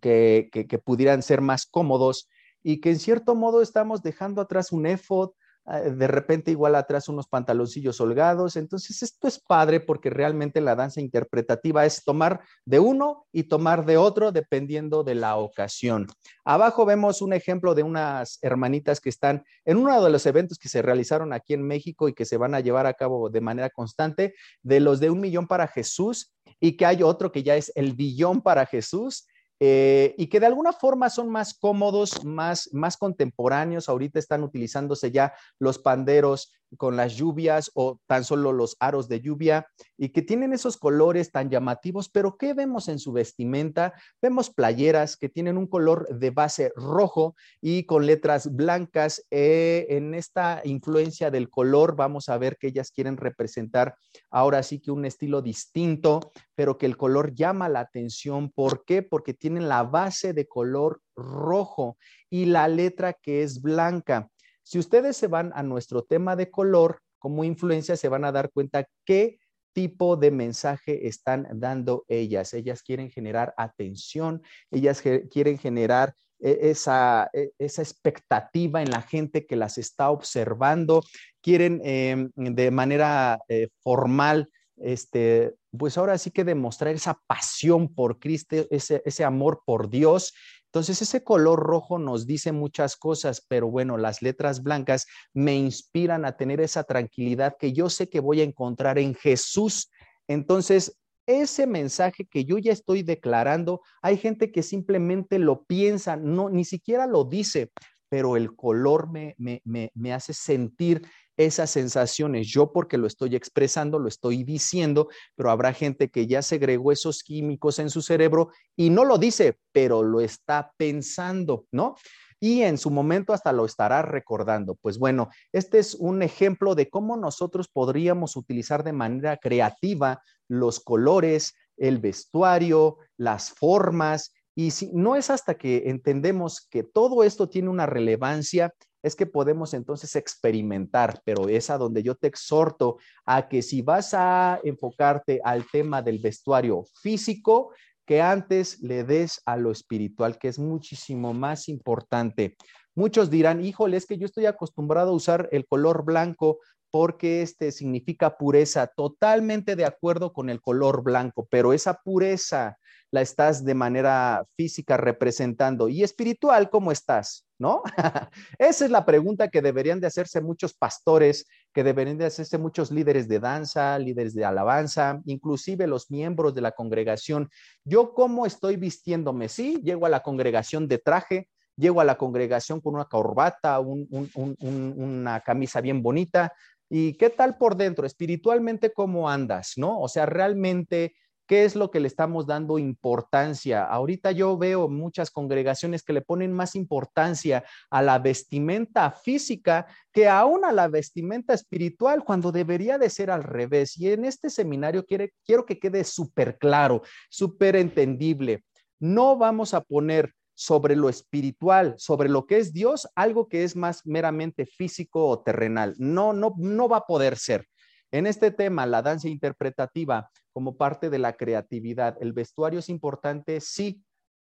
que, que pudieran ser más cómodos y que en cierto modo estamos dejando atrás un efod, de repente igual atrás unos pantaloncillos holgados. Entonces, esto es padre porque realmente la danza interpretativa es tomar de uno y tomar de otro dependiendo de la ocasión. Abajo vemos un ejemplo de unas hermanitas que están en uno de los eventos que se realizaron aquí en México y que se van a llevar a cabo de manera constante, de los de un millón para Jesús. y que hay otro que ya es el billón para Jesús eh, y que de alguna forma son más cómodos, más, más contemporáneos. Ahorita están utilizándose ya los panderos con las lluvias o tan solo los aros de lluvia y que tienen esos colores tan llamativos, pero ¿qué vemos en su vestimenta? Vemos playeras que tienen un color de base rojo y con letras blancas. Eh, en esta influencia del color vamos a ver que ellas quieren representar ahora sí que un estilo distinto, pero que el color llama la atención. ¿Por qué? Porque tienen la base de color rojo y la letra que es blanca. Si ustedes se van a nuestro tema de color como influencia, se van a dar cuenta qué tipo de mensaje están dando ellas. Ellas quieren generar atención, ellas quieren generar eh, esa, eh, esa, expectativa en la gente que las está observando, quieren em, de manera eh, formal, este, pues ahora sí que demostrar esa pasión por Cristo, ese, ese amor por Dios entonces, ese color rojo nos dice muchas cosas, pero bueno, las letras blancas me inspiran a tener esa tranquilidad que yo sé que voy a encontrar en Jesús. Entonces, ese mensaje que yo ya estoy declarando, hay gente que simplemente lo piensa, no, ni siquiera lo dice, pero el color me, me, me, me hace sentir esas sensaciones. Yo porque lo estoy expresando, lo estoy diciendo, pero habrá gente que ya segregó esos químicos en su cerebro y no lo dice, pero lo está pensando, ¿no? Y en su momento hasta lo estará recordando. Pues bueno, este es un ejemplo de cómo nosotros podríamos utilizar de manera creativa los colores, el vestuario, las formas. Y si no es hasta que entendemos que todo esto tiene una relevancia es que podemos entonces experimentar, pero es a donde yo te exhorto a que si vas a enfocarte al tema del vestuario físico, que antes le des a lo espiritual, que es muchísimo más importante. Muchos dirán, híjole, es que yo estoy acostumbrado a usar el color blanco porque este significa pureza. Totalmente de acuerdo con el color blanco, pero esa pureza la estás de manera física representando y espiritual, ¿cómo estás? ¿No? Esa es la pregunta que deberían de hacerse muchos pastores, que deberían de hacerse muchos líderes de danza, líderes de alabanza, inclusive los miembros de la congregación. ¿Yo cómo estoy vistiéndome? Sí, llego a la congregación de traje, llego a la congregación con una corbata, una camisa bien bonita. ¿Y qué tal por dentro? Espiritualmente, ¿cómo andas? ¿No? O sea, realmente ¿Qué es lo que le estamos dando importancia? Ahorita yo veo muchas congregaciones que le ponen más importancia a la vestimenta física que aún a la vestimenta espiritual, cuando debería de ser al revés. Y en este seminario quiero que quede súper claro, súper entendible. No vamos a poner sobre lo espiritual, sobre lo que es Dios, algo que es más meramente físico o terrenal. No, no, no va a poder ser. En este tema, la danza interpretativa como parte de la creatividad, ¿el vestuario es importante? Sí,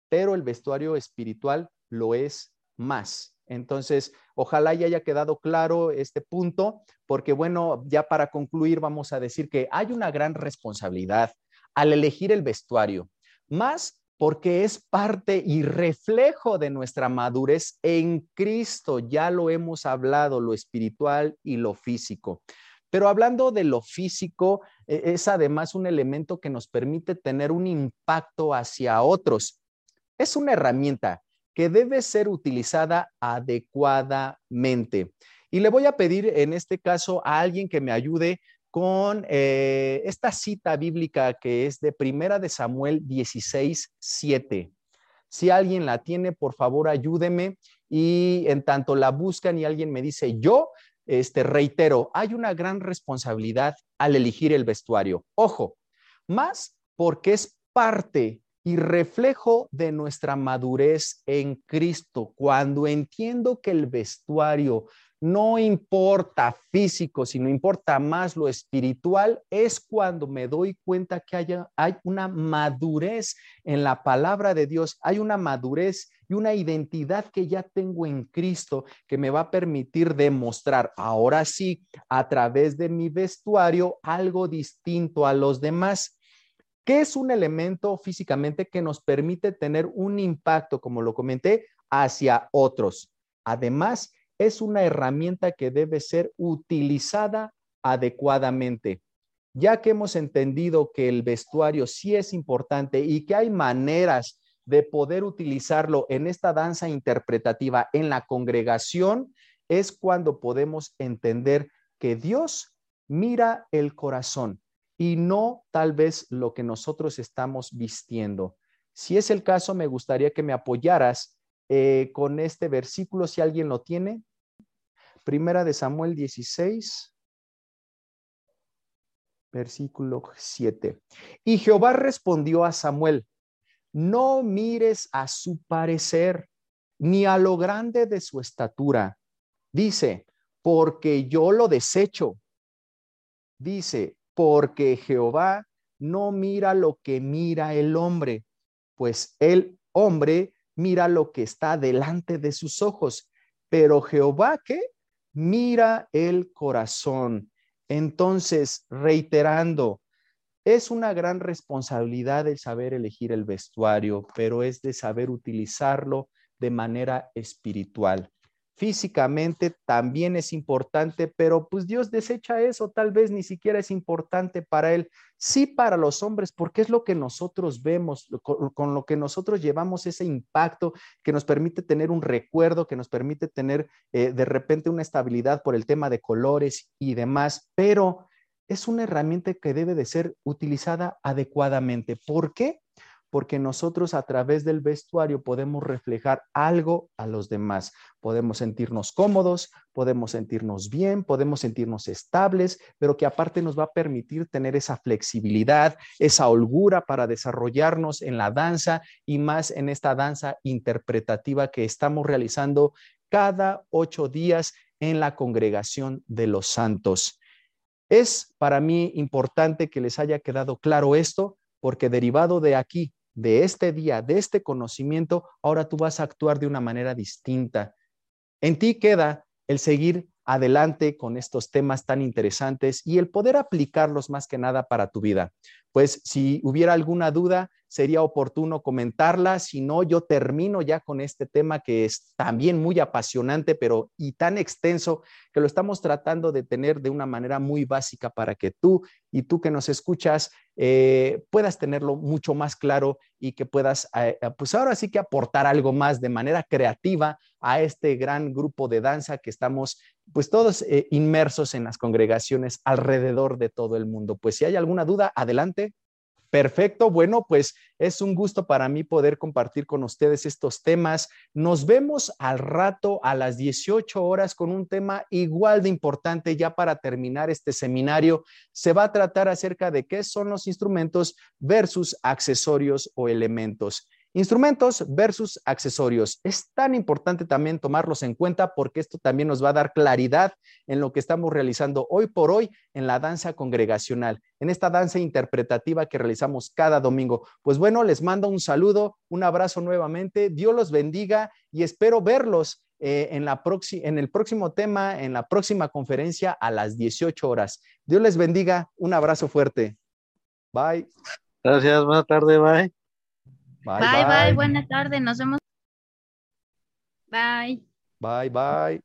pero el vestuario espiritual lo es más. Entonces, ojalá ya haya quedado claro este punto, porque bueno, ya para concluir vamos a decir que hay una gran responsabilidad al elegir el vestuario, más porque es parte y reflejo de nuestra madurez en Cristo. Ya lo hemos hablado, lo espiritual y lo físico. Pero hablando de lo físico, e, es además un elemento que nos permite tener un impacto hacia otros. Es una herramienta que debe ser utilizada adecuadamente. Y le voy a pedir en este caso a alguien que me ayude con eh, esta cita bíblica que es de Primera de Samuel 16, 7. Si alguien la tiene, por favor, ayúdeme. Y en tanto la buscan y alguien me dice, yo este, reitero, hay una gran responsabilidad al elegir el vestuario. Ojo, más porque es parte y reflejo de nuestra madurez en Cristo. Cuando entiendo que el vestuario no importa físico, sino importa más lo espiritual, es cuando me doy cuenta que hay una madurez en la palabra de Dios, hay una madurez y una identidad que ya tengo en Cristo que me va a permitir demostrar ahora sí a través de mi vestuario algo distinto a los demás. ¿Qué es un elemento físicamente que nos permite tener un impacto, como lo comenté, hacia otros? Además, es una herramienta que debe ser utilizada adecuadamente. ya que hemos entendido que el vestuario sí es importante y que hay maneras de poder utilizarlo en esta danza interpretativa en la congregación, es cuando podemos entender que Dios mira el corazón y no tal vez lo que nosotros estamos vistiendo. Si es el caso, me gustaría que me apoyaras eh, con este versículo, si alguien lo tiene. Primera de Samuel 16, versículo 7. Y Jehová respondió a Samuel, no mires a su parecer, ni a lo grande de su estatura. Dice, porque yo lo desecho. Dice, porque Jehová no mira lo que mira el hombre, pues el hombre mira lo que está delante de sus ojos, pero Jehová ¿qué? Mira el corazón. Entonces, reiterando, es una gran responsabilidad el saber elegir el vestuario, pero es de saber utilizarlo de manera espiritual. Físicamente también es importante, pero pues Dios desecha eso, tal vez ni siquiera es importante para Él. Sí para los hombres, porque es lo que nosotros vemos, con, lo que nosotros llevamos ese impacto que nos permite tener un recuerdo, que nos permite tener eh, de repente una estabilidad por el tema de colores y demás, pero es una herramienta que debe de ser utilizada adecuadamente. ¿Por qué? Porque nosotros a través del vestuario podemos reflejar algo a los demás. Podemos sentirnos cómodos, podemos sentirnos bien, podemos sentirnos estables, pero que aparte nos va a permitir tener esa flexibilidad, esa holgura para desarrollarnos en la danza y más en esta danza interpretativa que estamos realizando cada ocho días en la congregación de los santos. Es para mí importante que les haya quedado claro esto, porque derivado de aquí, de este día, de este conocimiento, ahora tú vas a actuar de una manera distinta. En ti queda el seguir adelante con estos temas tan interesantes y el poder aplicarlos más que nada para tu vida. Pues si hubiera alguna duda, sería oportuno comentarla. Si no, yo termino ya con este tema que es también muy apasionante, pero y tan extenso que lo estamos tratando de tener de una manera muy básica para que tú y tú que nos escuchas eh, puedas tenerlo mucho más claro y que puedas, eh, pues ahora sí que aportar algo más de manera creativa a este gran grupo de danza que estamos, pues todos inmersos en las congregaciones alrededor de todo el mundo. Pues si hay alguna duda, adelante. Perfecto, bueno, pues es un gusto para mí poder compartir con ustedes estos temas. Nos vemos al rato a las 18 horas con un tema igual de importante ya para terminar este seminario. Se va a tratar acerca de qué son los instrumentos versus accesorios o elementos. Instrumentos versus accesorios. Es tan importante también tomarlos en cuenta porque esto también nos va a dar claridad en lo que estamos realizando hoy por hoy en la danza congregacional, en esta danza interpretativa que realizamos cada domingo. Pues bueno, les mando un saludo, un abrazo nuevamente, Dios los bendiga y espero verlos eh, en, la en el próximo tema, en la próxima conferencia a las 18 horas. Dios les bendiga, un abrazo fuerte. Bye. Gracias, buena tarde, bye. Bye, bye, bye. Buena tarde. Nos vemos. Bye. Bye, bye.